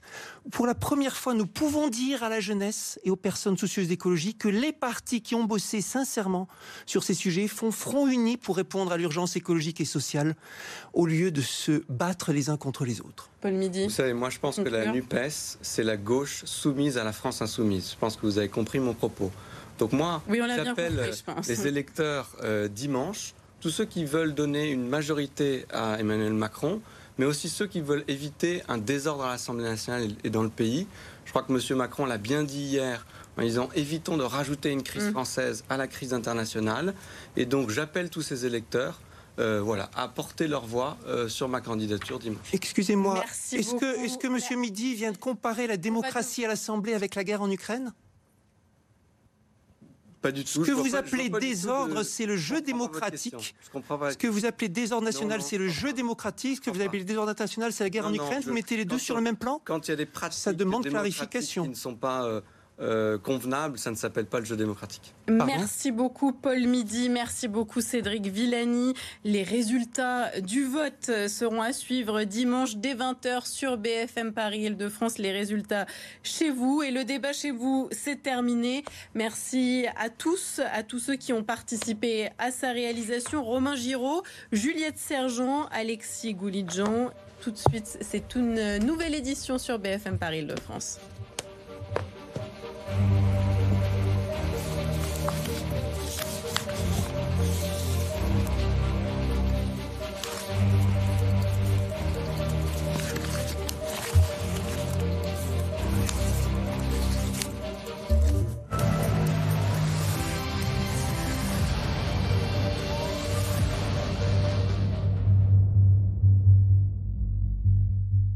Pour la première fois, nous pouvons dire à la jeunesse et aux personnes soucieuses d'écologie que les partis qui ont bossé sincèrement sur ces sujets font front uni pour répondre à l'urgence écologique et sociale au lieu de se battre les uns contre les autres. Paul Midi. Vous savez, moi je pense que la NUPES, c'est la gauche soumise à la France insoumise. Je pense que vous avez compris mon propos. Donc moi, j'appelle les électeurs euh, dimanche, tous ceux qui veulent donner une majorité à Emmanuel Macron, mais aussi ceux qui veulent éviter un désordre à l'Assemblée nationale et dans le pays. Je crois que M. Macron l'a bien dit hier en disant évitons de rajouter une crise mm. française à la crise internationale. Et donc j'appelle tous ces électeurs euh, voilà, à porter leur voix euh, sur ma candidature dimanche. Excusez-moi, est-ce que, est que M. Midi vient de comparer la démocratie à l'Assemblée avec la guerre en Ukraine? Pas du tout. Ce que vous appelez désordre, c'est le jeu démocratique. Ce que vous appelez désordre national, c'est le jeu démocratique. Ce que vous appelez désordre international, c'est la guerre en Ukraine. Vous mettez les deux sur le même plan Quand il y a des pratiques ça demande clarification. qui ne sont pas euh, convenable, ça ne s'appelle pas le jeu démocratique. Merci beaucoup Paul Midi, merci beaucoup Cédric Villani. Les résultats du vote seront à suivre dimanche dès 20h sur BFM Paris Île-de-France. Les résultats chez vous et le débat chez vous, c'est terminé. Merci à tous, à tous ceux qui ont participé à sa réalisation. Romain Giraud, Juliette Sergent, Alexis Goulidjan. Tout de suite, c'est une nouvelle édition sur BFM Paris Île-de-France. Thank you.